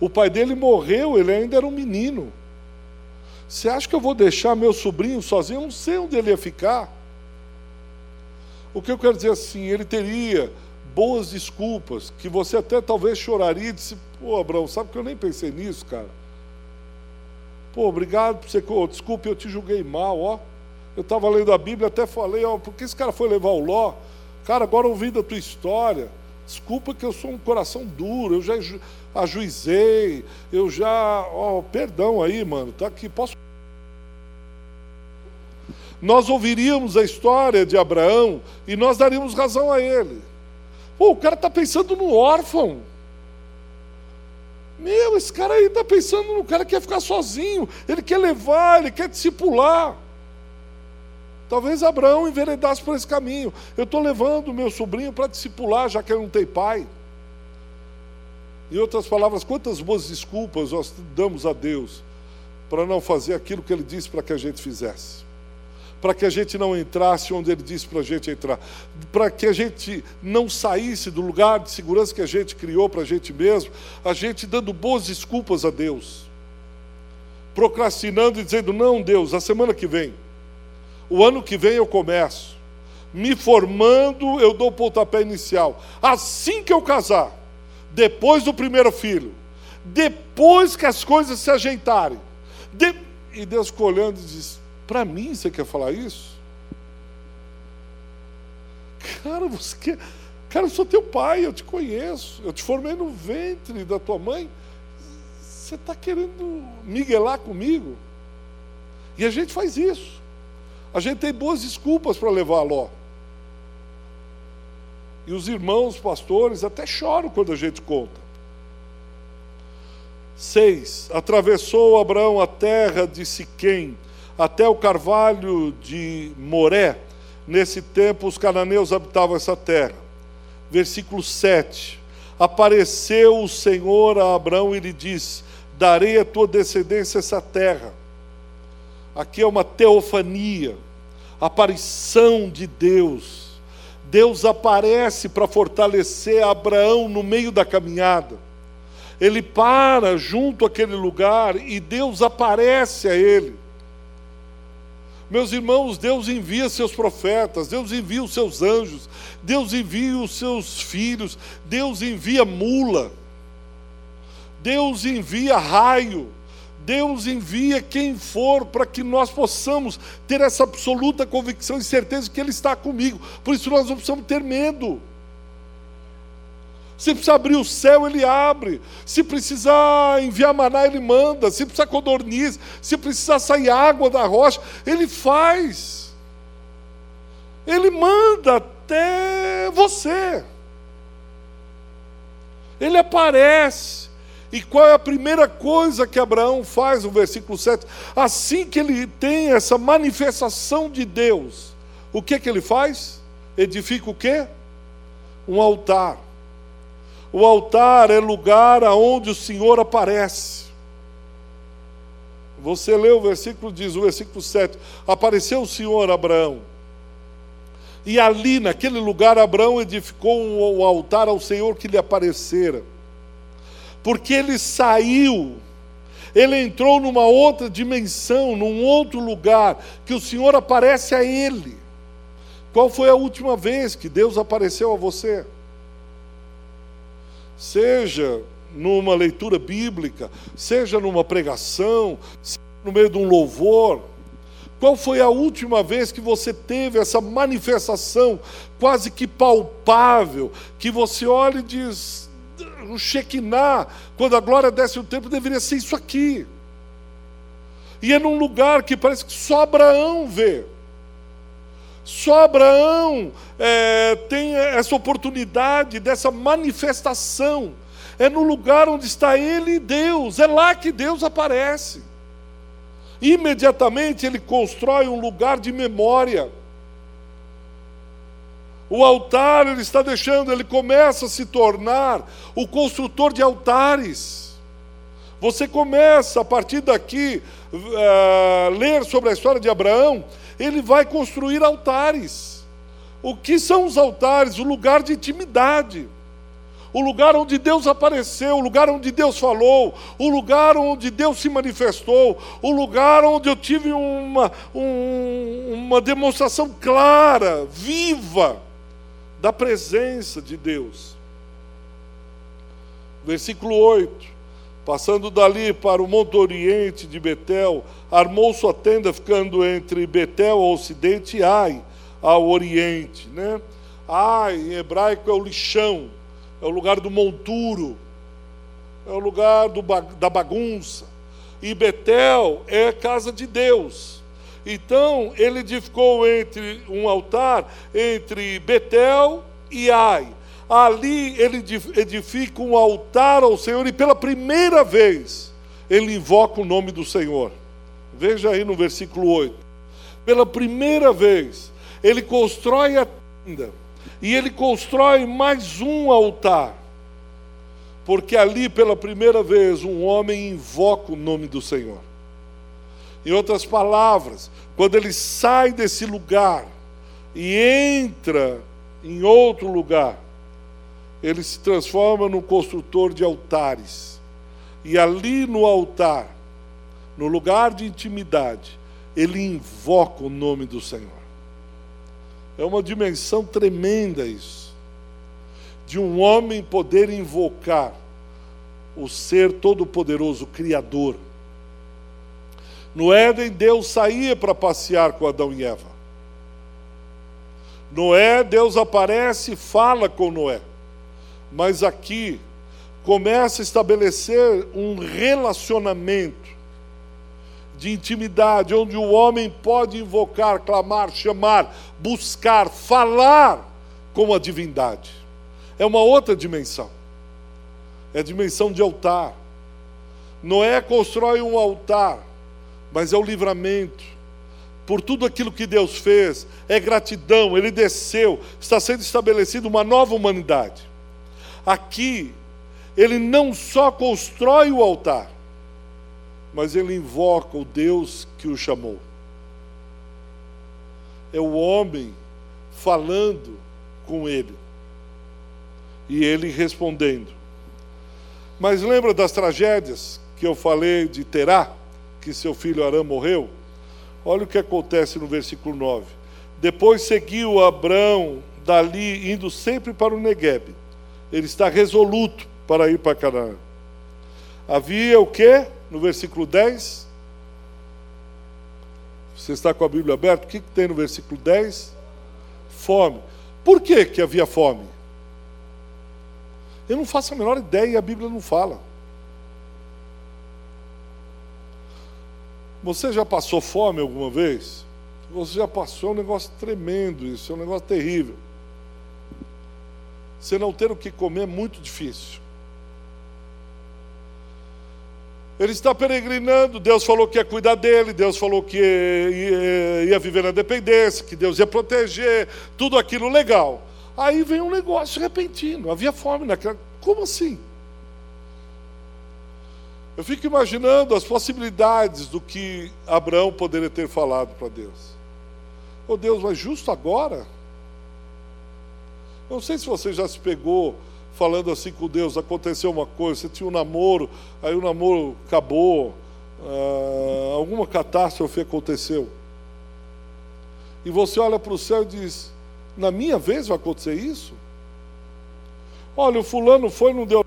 O pai dele morreu, ele ainda era um menino. Você acha que eu vou deixar meu sobrinho sozinho? Eu não sei onde ele ia ficar. O que eu quero dizer assim, ele teria boas desculpas, que você até talvez choraria e disse, pô, Abraão, sabe que eu nem pensei nisso, cara? Pô, obrigado por você, oh, desculpe, eu te julguei mal, ó. Eu estava lendo a Bíblia, até falei, ó, por que esse cara foi levar o Ló? Cara, agora ouvindo a tua história, desculpa que eu sou um coração duro, eu já ajuizei, eu já, ó, perdão aí, mano, tá aqui, posso nós ouviríamos a história de Abraão e nós daríamos razão a ele. Pô, o cara está pensando no órfão. Meu, esse cara aí está pensando no cara que quer ficar sozinho, ele quer levar, ele quer discipular. Talvez Abraão enveredasse por esse caminho. Eu estou levando meu sobrinho para discipular, já que ele não tem pai. Em outras palavras, quantas boas desculpas nós damos a Deus para não fazer aquilo que Ele disse para que a gente fizesse para que a gente não entrasse onde Ele disse para a gente entrar, para que a gente não saísse do lugar de segurança que a gente criou para a gente mesmo, a gente dando boas desculpas a Deus, procrastinando e dizendo: não, Deus, a semana que vem, o ano que vem eu começo, me formando, eu dou o pontapé inicial, assim que eu casar, depois do primeiro filho, depois que as coisas se ajeitarem, de... e Deus ficou olhando e disse: para mim você quer falar isso? Cara, você quer. Cara, eu sou teu pai, eu te conheço, eu te formei no ventre da tua mãe. Você está querendo miguelar comigo? E a gente faz isso. A gente tem boas desculpas para levar Ló. E os irmãos pastores até choram quando a gente conta. Seis, atravessou Abraão a terra de Siquém até o carvalho de Moré. Nesse tempo, os cananeus habitavam essa terra. Versículo 7. Apareceu o Senhor a Abraão e lhe disse: Darei a tua descendência essa terra. Aqui é uma teofania, aparição de Deus. Deus aparece para fortalecer Abraão no meio da caminhada. Ele para junto àquele lugar e Deus aparece a ele. Meus irmãos, Deus envia seus profetas, Deus envia os seus anjos, Deus envia os seus filhos, Deus envia mula, Deus envia raio, Deus envia quem for para que nós possamos ter essa absoluta convicção e certeza que Ele está comigo. Por isso nós não precisamos ter medo. Se precisar abrir o céu, ele abre. Se precisar enviar maná, ele manda. Se precisar codorniz, se precisar sair água da rocha, ele faz. Ele manda até você. Ele aparece. E qual é a primeira coisa que Abraão faz no versículo 7? Assim que ele tem essa manifestação de Deus, o que que ele faz? Edifica o quê? Um altar. O altar é lugar aonde o Senhor aparece. Você lê o versículo, diz o versículo 7: Apareceu o Senhor Abraão. E ali, naquele lugar, Abraão edificou um altar ao Senhor que lhe aparecera porque ele saiu, ele entrou numa outra dimensão, num outro lugar, que o Senhor aparece a ele. Qual foi a última vez que Deus apareceu a você? Seja numa leitura bíblica, seja numa pregação, seja no meio de um louvor. Qual foi a última vez que você teve essa manifestação quase que palpável, que você olha e diz: no Shekinah, quando a glória desce o templo, deveria ser isso aqui. E é num lugar que parece que só Abraão vê. Só Abraão é, tem essa oportunidade dessa manifestação. É no lugar onde está ele e Deus. É lá que Deus aparece. Imediatamente ele constrói um lugar de memória. O altar ele está deixando, ele começa a se tornar o construtor de altares. Você começa a partir daqui uh, ler sobre a história de Abraão, ele vai construir altares. O que são os altares? O lugar de intimidade. O lugar onde Deus apareceu, o lugar onde Deus falou, o lugar onde Deus se manifestou, o lugar onde eu tive uma, um, uma demonstração clara, viva, da presença de Deus. Versículo 8. Passando dali para o Monte Oriente de Betel, armou sua tenda ficando entre Betel ao ocidente e Ai ao oriente. Né? Ai, em hebraico, é o lixão, é o lugar do monturo, é o lugar do, da bagunça. E Betel é casa de Deus. Então ele edificou entre um altar entre Betel e Ai. Ali ele edifica um altar ao Senhor e pela primeira vez ele invoca o nome do Senhor. Veja aí no versículo 8. Pela primeira vez ele constrói a tenda e ele constrói mais um altar. Porque ali pela primeira vez um homem invoca o nome do Senhor. Em outras palavras, quando ele sai desse lugar e entra em outro lugar, ele se transforma num construtor de altares. E ali no altar, no lugar de intimidade, ele invoca o nome do Senhor. É uma dimensão tremenda isso. De um homem poder invocar o ser todo-poderoso, Criador. No Éden, Deus saía para passear com Adão e Eva. Noé, Deus aparece e fala com Noé. Mas aqui começa a estabelecer um relacionamento de intimidade, onde o homem pode invocar, clamar, chamar, buscar, falar com a divindade. É uma outra dimensão. É a dimensão de altar. Noé constrói um altar mas é o livramento por tudo aquilo que Deus fez, é gratidão, Ele desceu, está sendo estabelecida uma nova humanidade. Aqui, Ele não só constrói o altar, mas Ele invoca o Deus que o chamou. É o homem falando com Ele e Ele respondendo. Mas lembra das tragédias que eu falei de Terá? Que seu filho Arã morreu, olha o que acontece no versículo 9. Depois seguiu Abrão dali, indo sempre para o Negueb. Ele está resoluto para ir para Canaã. Havia o que? No versículo 10. Você está com a Bíblia aberta? O que, que tem no versículo 10? Fome. Por que, que havia fome? Eu não faço a menor ideia e a Bíblia não fala. Você já passou fome alguma vez? Você já passou é um negócio tremendo isso, é um negócio terrível. Você não ter o que comer é muito difícil. Ele está peregrinando, Deus falou que ia cuidar dele, Deus falou que ia, ia viver na dependência, que Deus ia proteger, tudo aquilo legal. Aí vem um negócio repentino, havia fome naquela. Como assim? Eu fico imaginando as possibilidades do que Abraão poderia ter falado para Deus. Oh Deus, mas justo agora? Não sei se você já se pegou falando assim com Deus, aconteceu uma coisa, você tinha um namoro, aí o namoro acabou, ah, alguma catástrofe aconteceu. E você olha para o céu e diz: Na minha vez vai acontecer isso? Olha, o fulano foi, não deu.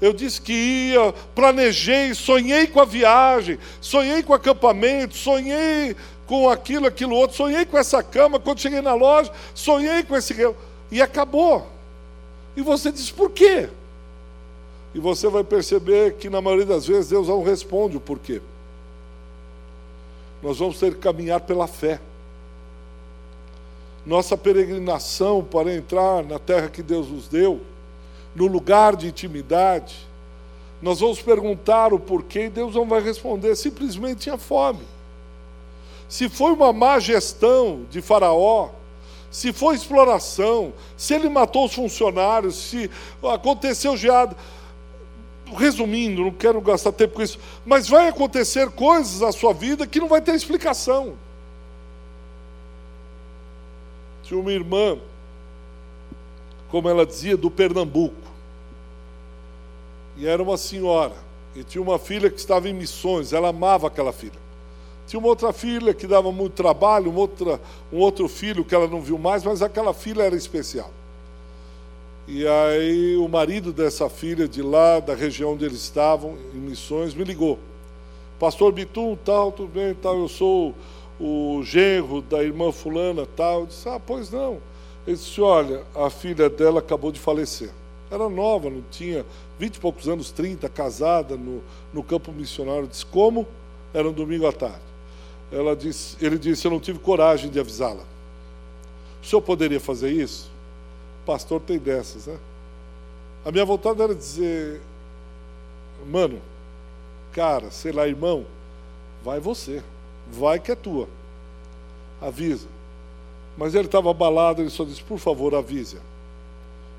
Eu disse que ia, planejei, sonhei com a viagem, sonhei com o acampamento, sonhei com aquilo, aquilo outro, sonhei com essa cama, quando cheguei na loja, sonhei com esse e acabou. E você diz, por quê? E você vai perceber que na maioria das vezes Deus não responde o porquê. Nós vamos ter que caminhar pela fé. Nossa peregrinação para entrar na terra que Deus nos deu, no lugar de intimidade, nós vamos perguntar o porquê e Deus não vai responder, simplesmente tinha fome. Se foi uma má gestão de Faraó, se foi exploração, se ele matou os funcionários, se aconteceu geada. Resumindo, não quero gastar tempo com isso, mas vai acontecer coisas na sua vida que não vai ter explicação. Tinha uma irmã, como ela dizia, do Pernambuco, e era uma senhora, e tinha uma filha que estava em missões, ela amava aquela filha. Tinha uma outra filha que dava muito trabalho, uma outra, um outro filho que ela não viu mais, mas aquela filha era especial. E aí o marido dessa filha de lá, da região onde eles estavam, em missões, me ligou. Pastor Bitum, tal, tudo bem, tal, eu sou o genro da irmã fulana, tal. Eu disse, ah, pois não. Ele disse, olha, a filha dela acabou de falecer. Era nova, não tinha vinte e poucos anos, 30, casada no, no campo missionário. Disse, como? Era um domingo à tarde ela disse, ele disse: Eu não tive coragem de avisá-la. O senhor poderia fazer isso? O pastor tem dessas, né? A minha vontade era dizer: Mano, cara, sei lá, irmão, vai você, vai que é tua. Avisa. Mas ele estava abalado, ele só disse: Por favor, avise.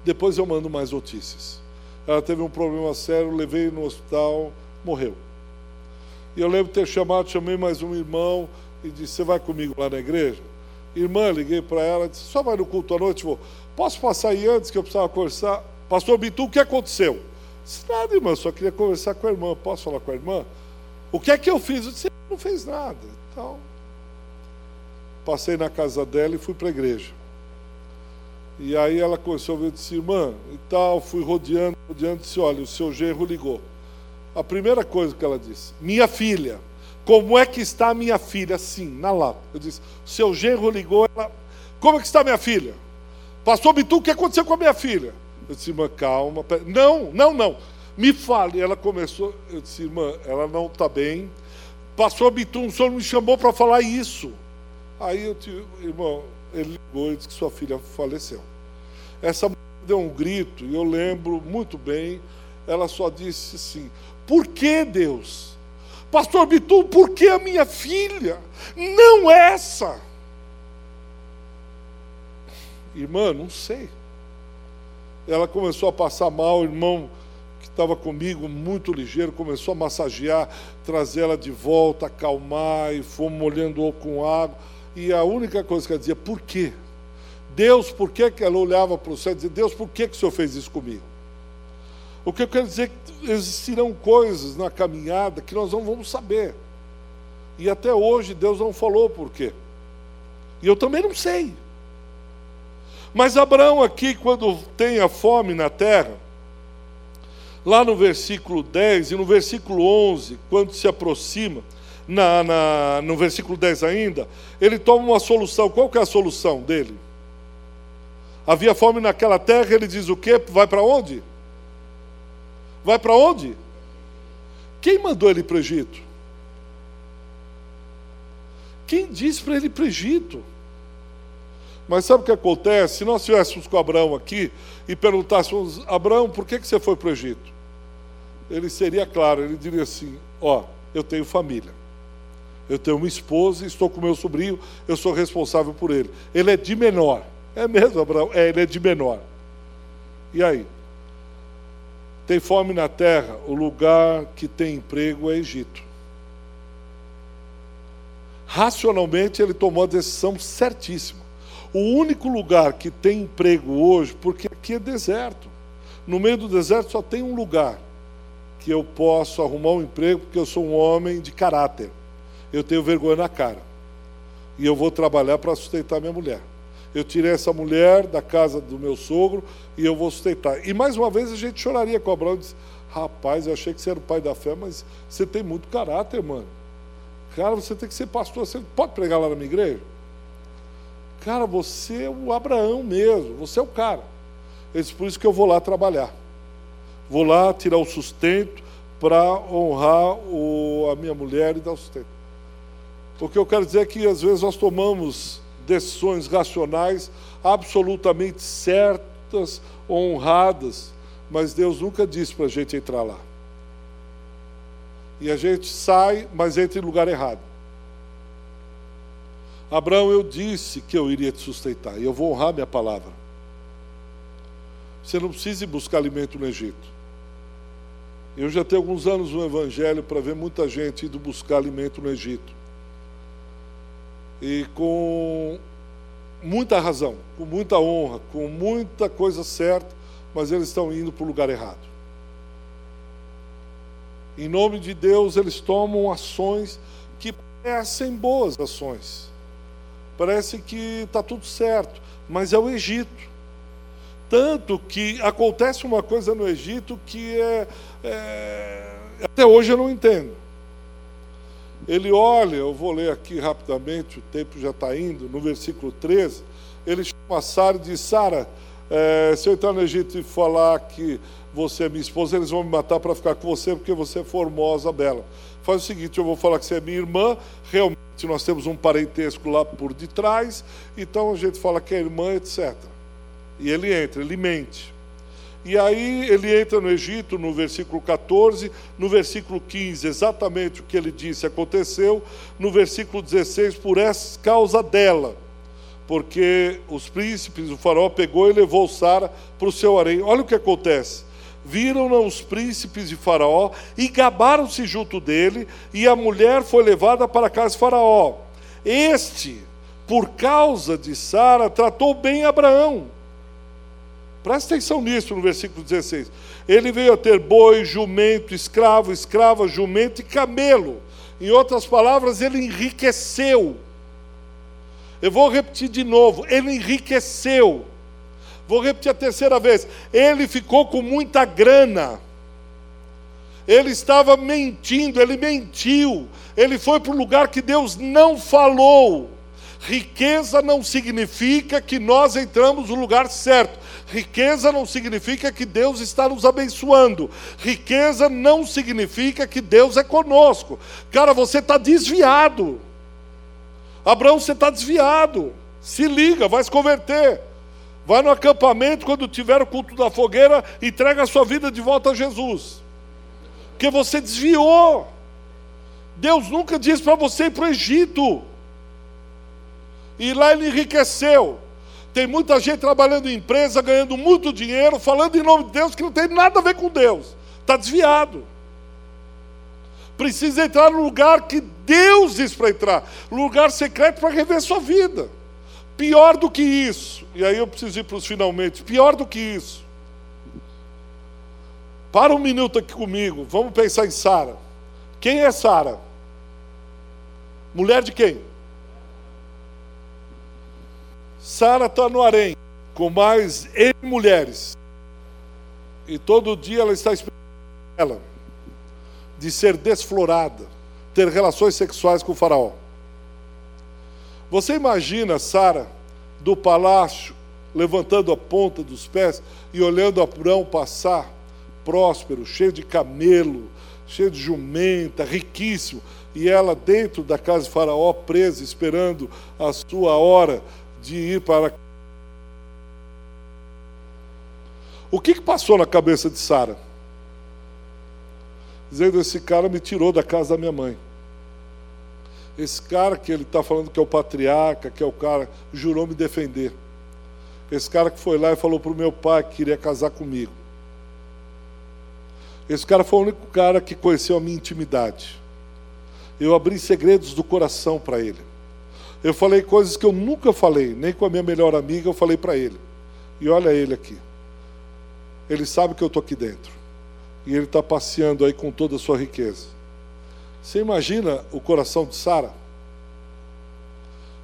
Depois eu mando mais notícias. Ela teve um problema sério, levei no hospital, morreu. E eu lembro de ter chamado, chamei mais um irmão e disse: Você vai comigo lá na igreja? Irmã, liguei para ela, disse: Só vai no culto à noite? Vou. Posso passar aí antes que eu precisava conversar? Pastor Bitu, o que aconteceu? Disse: Nada, irmã, só queria conversar com a irmã. Posso falar com a irmã? O que é que eu fiz? Eu disse: Não fez nada. Então, passei na casa dela e fui para a igreja. E aí ela começou a ver, disse, irmã, e tal, fui rodeando, rodeando, disse, olha, o seu genro ligou a primeira coisa que ela disse: Minha filha, como é que está minha filha? Sim, na lata. Eu disse: Seu genro ligou, ela, como é que está minha filha? Pastor Bitu, o que aconteceu com a minha filha? Eu disse: Irmã, calma. Não, não, não. Me fale. Ela começou, eu disse: Irmã, ela não está bem. Pastor Bitu, o senhor me chamou para falar isso. Aí eu disse: Irmão, ele ligou e disse que sua filha faleceu. Essa mulher deu um grito, e eu lembro muito bem. Ela só disse assim: por que Deus? Pastor Bitu, por que a minha filha? Não essa. Irmã, não sei. Ela começou a passar mal, o irmão que estava comigo, muito ligeiro, começou a massagear, trazer ela de volta, acalmar, e fomos molhando com água. E a única coisa que ela dizia, por quê? Deus, por que, que ela olhava para o céu e dizia, Deus, por que, que o Senhor fez isso comigo? O que eu quero dizer é que existirão coisas na caminhada que nós não vamos saber. E até hoje Deus não falou por quê. E eu também não sei. Mas Abraão aqui, quando tem a fome na terra, lá no versículo 10 e no versículo 11, quando se aproxima, na, na, no versículo 10 ainda, ele toma uma solução. Qual que é a solução dele? Havia fome naquela terra, ele diz o quê? Vai para onde? Vai para onde? Quem mandou ele para o Egito? Quem disse para ele para o Egito? Mas sabe o que acontece? Se nós estivéssemos com Abraão aqui e perguntássemos, Abraão, por que, que você foi para o Egito? ele seria claro, ele diria assim: Ó, eu tenho família, eu tenho uma esposa, estou com meu sobrinho, eu sou responsável por ele. Ele é de menor. É mesmo, Abraão? É, ele é de menor. E aí? Tem fome na terra, o lugar que tem emprego é Egito. Racionalmente, ele tomou a decisão certíssima. O único lugar que tem emprego hoje, porque aqui é deserto. No meio do deserto só tem um lugar que eu posso arrumar um emprego, porque eu sou um homem de caráter. Eu tenho vergonha na cara. E eu vou trabalhar para sustentar minha mulher. Eu tirei essa mulher da casa do meu sogro e eu vou sustentar. E mais uma vez a gente choraria com Abraão e disse: Rapaz, eu achei que você era o pai da fé, mas você tem muito caráter, mano. Cara, você tem que ser pastor. Você pode pregar lá na minha igreja? Cara, você é o Abraão mesmo, você é o cara. Ele disse: Por isso que eu vou lá trabalhar. Vou lá tirar o sustento para honrar o, a minha mulher e dar o sustento. O que eu quero dizer é que às vezes nós tomamos decisões racionais absolutamente certas, honradas, mas Deus nunca disse para a gente entrar lá. E a gente sai, mas entra em lugar errado. Abraão, eu disse que eu iria te sustentar, e eu vou honrar minha palavra. Você não precisa ir buscar alimento no Egito. Eu já tenho alguns anos no Evangelho para ver muita gente indo buscar alimento no Egito. E com muita razão, com muita honra, com muita coisa certa, mas eles estão indo para o lugar errado. Em nome de Deus, eles tomam ações que parecem boas ações. Parece que está tudo certo, mas é o Egito. Tanto que acontece uma coisa no Egito que é, é, até hoje eu não entendo. Ele olha, eu vou ler aqui rapidamente, o tempo já está indo, no versículo 13, ele chama Sara e diz, Sara, é, se eu entrar no Egito e falar que você é minha esposa, eles vão me matar para ficar com você, porque você é formosa, bela. Faz o seguinte, eu vou falar que você é minha irmã, realmente nós temos um parentesco lá por detrás, então a gente fala que é irmã, etc. E ele entra, ele mente. E aí ele entra no Egito, no versículo 14, no versículo 15, exatamente o que ele disse aconteceu, no versículo 16, por essa causa dela, porque os príncipes, o faraó pegou e levou Sara para o seu harém. Olha o que acontece. Viram-na os príncipes de Faraó e gabaram-se junto dele, e a mulher foi levada para a casa de Faraó. Este, por causa de Sara, tratou bem Abraão Presta atenção nisso no versículo 16. Ele veio a ter boi, jumento, escravo, escrava, jumento e camelo. Em outras palavras, ele enriqueceu. Eu vou repetir de novo: ele enriqueceu. Vou repetir a terceira vez: ele ficou com muita grana. Ele estava mentindo, ele mentiu. Ele foi para um lugar que Deus não falou. Riqueza não significa que nós entramos no lugar certo. Riqueza não significa que Deus está nos abençoando. Riqueza não significa que Deus é conosco. Cara, você está desviado. Abraão, você está desviado. Se liga, vai se converter. Vai no acampamento, quando tiver o culto da fogueira, entrega a sua vida de volta a Jesus. Porque você desviou. Deus nunca disse para você ir para o Egito. E lá ele enriqueceu. Tem muita gente trabalhando em empresa, ganhando muito dinheiro, falando em nome de Deus que não tem nada a ver com Deus. Está desviado. Precisa entrar no lugar que Deus diz para entrar lugar secreto para rever sua vida. Pior do que isso, e aí eu preciso ir para os finalmente, pior do que isso. Para um minuto aqui comigo, vamos pensar em Sara. Quem é Sara? Mulher de quem? Sara está no harém com mais N mulheres. E todo dia ela está esperando ela de ser desflorada, ter relações sexuais com o faraó. Você imagina Sara do palácio levantando a ponta dos pés e olhando Abraão passar, próspero, cheio de camelo, cheio de jumenta, riquíssimo, e ela dentro da casa de Faraó, presa, esperando a sua hora de ir para. O que, que passou na cabeça de Sara? dizendo: Esse cara me tirou da casa da minha mãe. Esse cara que ele está falando que é o patriarca, que é o cara, jurou me defender. Esse cara que foi lá e falou para o meu pai que queria casar comigo. Esse cara foi o único cara que conheceu a minha intimidade. Eu abri segredos do coração para ele. Eu falei coisas que eu nunca falei, nem com a minha melhor amiga, eu falei para ele. E olha ele aqui. Ele sabe que eu estou aqui dentro. E ele está passeando aí com toda a sua riqueza. Você imagina o coração de Sara?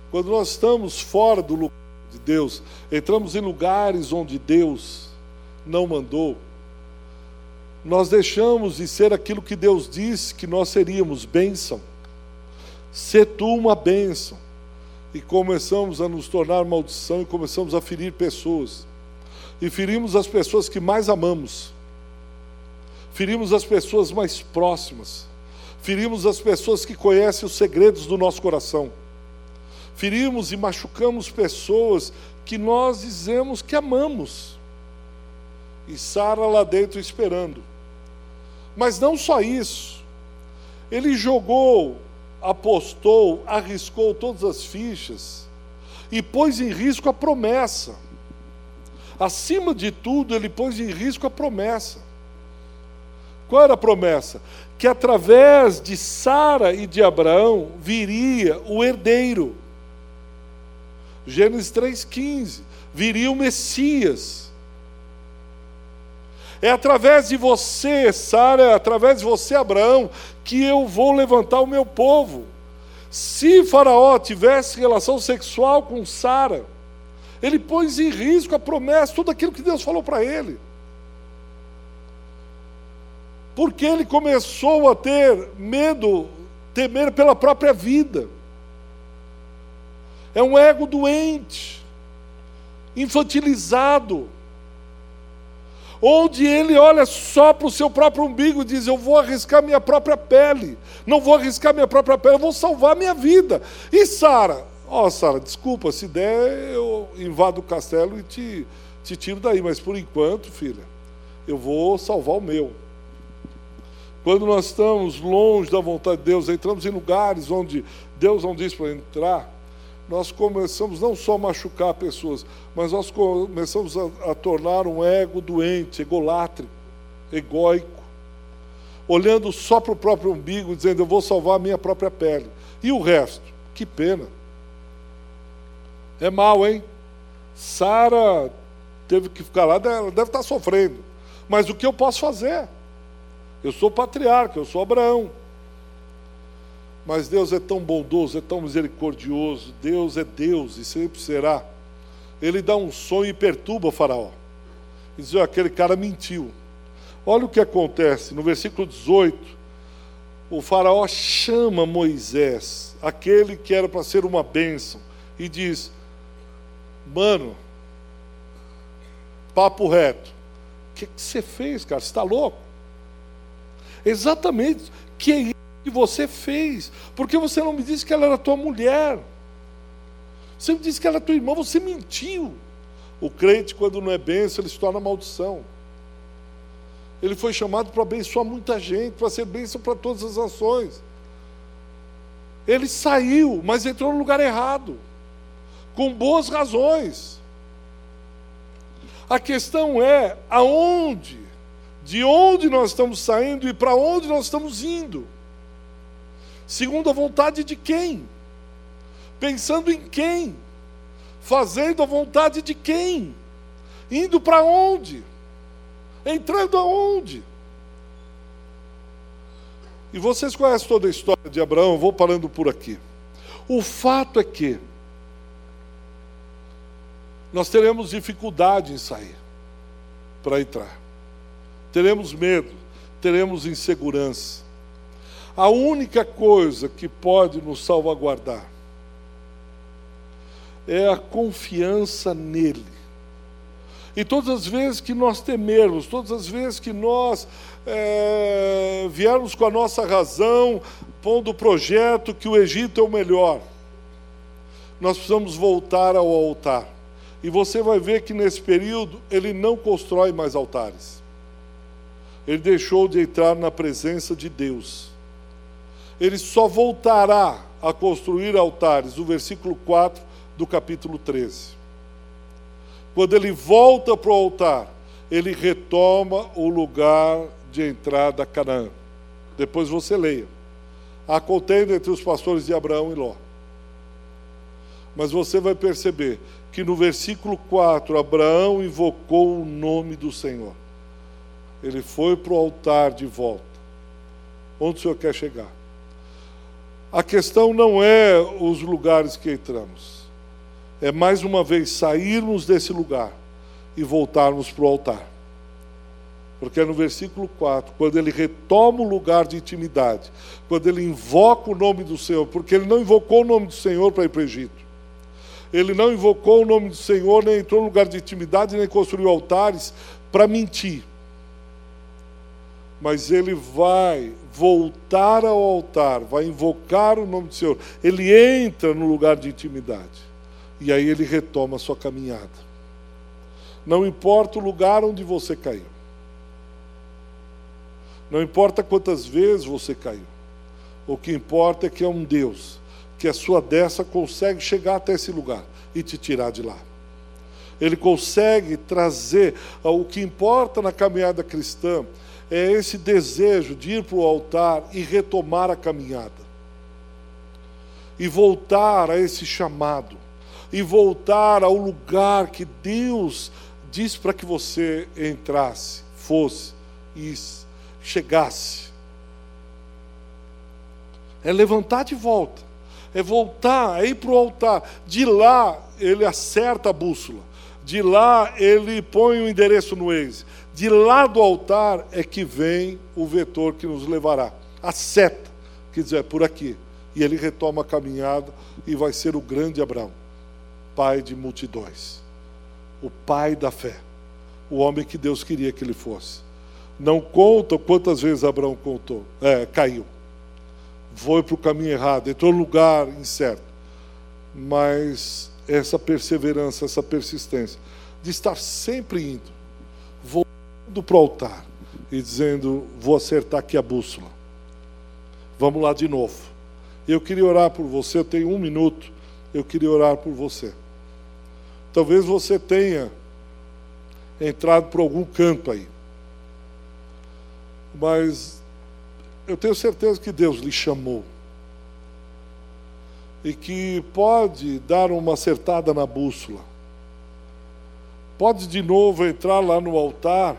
Quando nós estamos fora do lugar de Deus, entramos em lugares onde Deus não mandou, nós deixamos de ser aquilo que Deus disse que nós seríamos, bênção. Ser tu uma bênção. E começamos a nos tornar maldição e começamos a ferir pessoas. E ferimos as pessoas que mais amamos. Ferimos as pessoas mais próximas. Ferimos as pessoas que conhecem os segredos do nosso coração. Ferimos e machucamos pessoas que nós dizemos que amamos. E Sara lá dentro esperando. Mas não só isso. Ele jogou, apostou, arriscou todas as fichas e pôs em risco a promessa. Acima de tudo, ele pôs em risco a promessa. Qual era a promessa? Que através de Sara e de Abraão viria o herdeiro. Gênesis 3,15. Viria o Messias. É através de você, Sara, é através de você, Abraão, que eu vou levantar o meu povo. Se Faraó tivesse relação sexual com Sara, ele pôs em risco a promessa, tudo aquilo que Deus falou para ele porque ele começou a ter medo, temer pela própria vida. É um ego doente, infantilizado, onde ele olha só para o seu próprio umbigo e diz: Eu vou arriscar minha própria pele, não vou arriscar minha própria pele, eu vou salvar minha vida. E Sara, ó, oh, Sara, desculpa, se der, eu invado o castelo e te, te tiro daí, mas por enquanto, filha, eu vou salvar o meu. Quando nós estamos longe da vontade de Deus, entramos em lugares onde Deus não diz para entrar, nós começamos não só a machucar pessoas, mas nós começamos a, a tornar um ego doente, egolátrico, egóico, olhando só para o próprio umbigo, dizendo eu vou salvar a minha própria pele. E o resto? Que pena. É mal, hein? Sara teve que ficar lá, ela deve estar sofrendo. Mas o que eu posso fazer? Eu sou patriarca, eu sou Abraão. Mas Deus é tão bondoso, é tão misericordioso. Deus é Deus e sempre será. Ele dá um sonho e perturba o Faraó. E diz: aquele cara mentiu. Olha o que acontece no versículo 18. O Faraó chama Moisés, aquele que era para ser uma bênção, e diz: Mano, papo reto, o que, que você fez, cara? Você está louco? Exatamente. Que é que você fez? Porque você não me disse que ela era tua mulher. Você me disse que ela era tua irmã, você mentiu. O crente, quando não é bênção, ele se torna maldição. Ele foi chamado para abençoar muita gente, para ser bênção para todas as nações. Ele saiu, mas entrou no lugar errado, com boas razões. A questão é aonde de onde nós estamos saindo e para onde nós estamos indo. Segundo a vontade de quem? Pensando em quem? Fazendo a vontade de quem? Indo para onde? Entrando aonde? E vocês conhecem toda a história de Abraão, vou parando por aqui. O fato é que nós teremos dificuldade em sair para entrar teremos medo, teremos insegurança. A única coisa que pode nos salvaguardar é a confiança nele. E todas as vezes que nós temermos, todas as vezes que nós é, viermos com a nossa razão, pondo o projeto que o Egito é o melhor, nós precisamos voltar ao altar. E você vai ver que nesse período ele não constrói mais altares. ele deixou de entrar na presença de Deus. Ele só voltará a construir altares, o versículo 4 do capítulo 13. Quando ele volta para o altar, ele retoma o lugar de entrada a Canaã. Depois você leia. Há contenda entre os pastores de Abraão e Ló. Mas você vai perceber que no versículo 4, Abraão invocou o nome do Senhor. Ele foi para o altar de volta. Onde o Senhor quer chegar? A questão não é os lugares que entramos, é mais uma vez sairmos desse lugar e voltarmos para o altar. Porque é no versículo 4, quando ele retoma o lugar de intimidade, quando ele invoca o nome do Senhor, porque ele não invocou o nome do Senhor para ir para o Egito. Ele não invocou o nome do Senhor, nem entrou no lugar de intimidade, nem construiu altares para mentir. Mas ele vai voltar ao altar, vai invocar o nome do Senhor. Ele entra no lugar de intimidade. E aí ele retoma a sua caminhada. Não importa o lugar onde você caiu. Não importa quantas vezes você caiu. O que importa é que é um Deus que a sua dessa consegue chegar até esse lugar e te tirar de lá. Ele consegue trazer, o que importa na caminhada cristã é esse desejo de ir para o altar e retomar a caminhada. E voltar a esse chamado. E voltar ao lugar que Deus disse para que você entrasse, fosse e chegasse. É levantar de volta é voltar, é ir para o altar. De lá ele acerta a bússola. De lá ele põe o endereço no Waze. De lá do altar é que vem o vetor que nos levará. A seta, que diz, é por aqui. E ele retoma a caminhada e vai ser o grande Abraão, pai de multidões. O pai da fé. O homem que Deus queria que ele fosse. Não conta quantas vezes Abraão contou, é, caiu foi para o caminho errado, entrou no lugar incerto. Mas essa perseverança, essa persistência, de estar sempre indo, voltando para o altar e dizendo: Vou acertar aqui a bússola. Vamos lá de novo. Eu queria orar por você, eu tenho um minuto, eu queria orar por você. Talvez você tenha entrado por algum canto aí. Mas eu tenho certeza que Deus lhe chamou. E que pode dar uma acertada na bússola. Pode de novo entrar lá no altar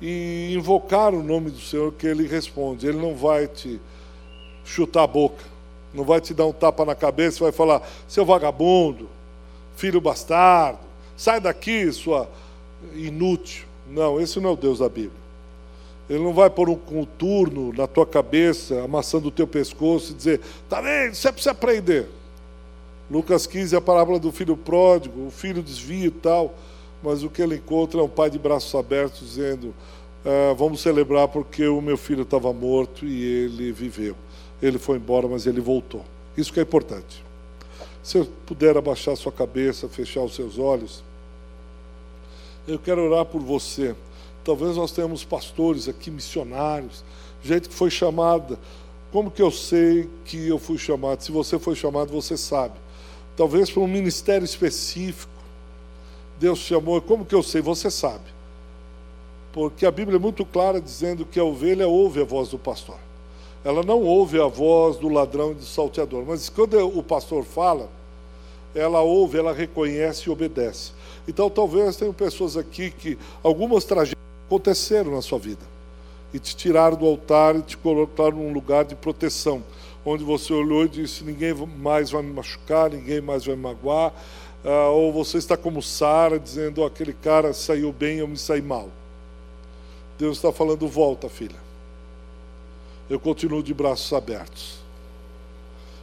e invocar o nome do Senhor, que Ele responde. Ele não vai te chutar a boca, não vai te dar um tapa na cabeça, vai falar: seu vagabundo, filho bastardo, sai daqui, sua inútil. Não, esse não é o Deus da Bíblia. Ele não vai pôr um contorno na tua cabeça, amassando o teu pescoço e dizer, tá vendo, você precisa aprender. Lucas 15 é a parábola do filho pródigo, o filho desvia e tal, mas o que ele encontra é um pai de braços abertos dizendo, ah, vamos celebrar porque o meu filho estava morto e ele viveu. Ele foi embora, mas ele voltou. Isso que é importante. Se eu puder abaixar sua cabeça, fechar os seus olhos, eu quero orar por você Talvez nós tenhamos pastores aqui, missionários, gente que foi chamada. Como que eu sei que eu fui chamado? Se você foi chamado, você sabe. Talvez para um ministério específico. Deus chamou. Como que eu sei? Você sabe. Porque a Bíblia é muito clara dizendo que a ovelha ouve a voz do pastor. Ela não ouve a voz do ladrão e do salteador. Mas quando o pastor fala, ela ouve, ela reconhece e obedece. Então talvez tenham pessoas aqui que algumas tragédias aconteceram na sua vida. E te tiraram do altar e te colocaram num lugar de proteção, onde você olhou e disse: ninguém mais vai me machucar, ninguém mais vai me magoar. Ah, ou você está como Sara, dizendo: aquele cara saiu bem, eu me saí mal. Deus está falando: volta, filha. Eu continuo de braços abertos.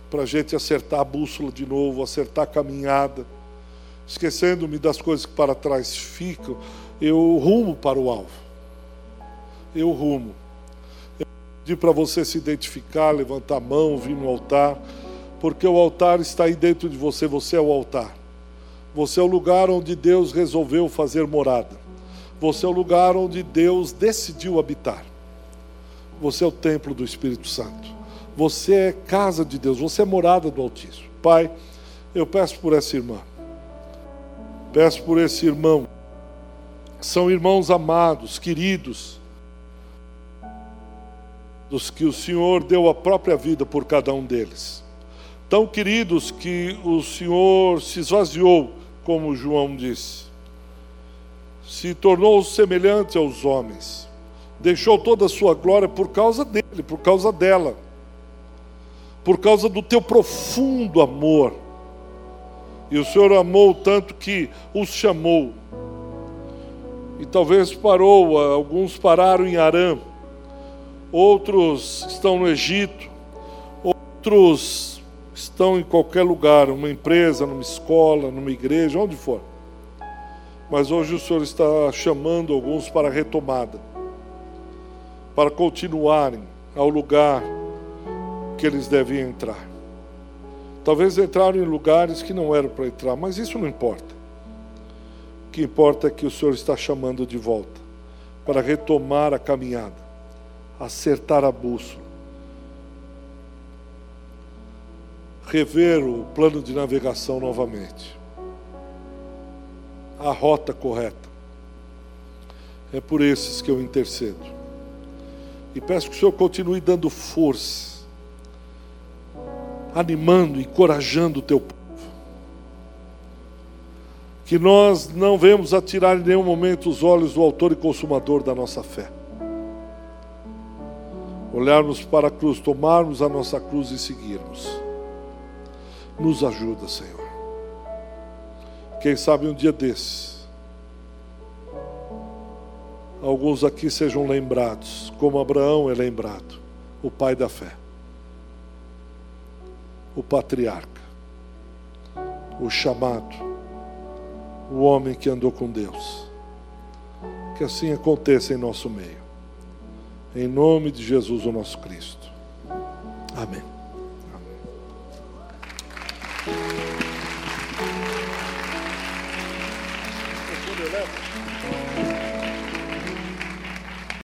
Para a gente acertar a bússola de novo, acertar a caminhada, esquecendo-me das coisas que para trás ficam eu rumo para o alvo. Eu rumo. Eu pedi para você se identificar, levantar a mão, vir no altar, porque o altar está aí dentro de você, você é o altar. Você é o lugar onde Deus resolveu fazer morada. Você é o lugar onde Deus decidiu habitar. Você é o templo do Espírito Santo. Você é casa de Deus, você é morada do Altíssimo. Pai, eu peço por essa irmã. Peço por esse irmão. São irmãos amados, queridos, dos que o Senhor deu a própria vida por cada um deles. Tão queridos que o Senhor se esvaziou, como João disse. Se tornou semelhante aos homens. Deixou toda a sua glória por causa dele, por causa dela. Por causa do teu profundo amor. E o Senhor amou tanto que os chamou. E talvez parou, alguns pararam em Arã outros estão no Egito, outros estão em qualquer lugar, numa empresa, numa escola, numa igreja, onde for. Mas hoje o Senhor está chamando alguns para a retomada, para continuarem ao lugar que eles devem entrar. Talvez entraram em lugares que não eram para entrar, mas isso não importa. O que importa é que o Senhor está chamando de volta para retomar a caminhada acertar a bússola, rever o plano de navegação novamente, a rota correta. É por esses que eu intercedo. E peço que o Senhor continue dando força, animando, encorajando o teu povo. Que nós não vemos atirar em nenhum momento os olhos do autor e consumador da nossa fé olharmos para a cruz, tomarmos a nossa cruz e seguirmos. Nos ajuda, Senhor. Quem sabe um dia desses, alguns aqui sejam lembrados, como Abraão é lembrado, o pai da fé, o patriarca, o chamado, o homem que andou com Deus. Que assim aconteça em nosso meio. Em nome de Jesus, o nosso Cristo. Amém. Amém.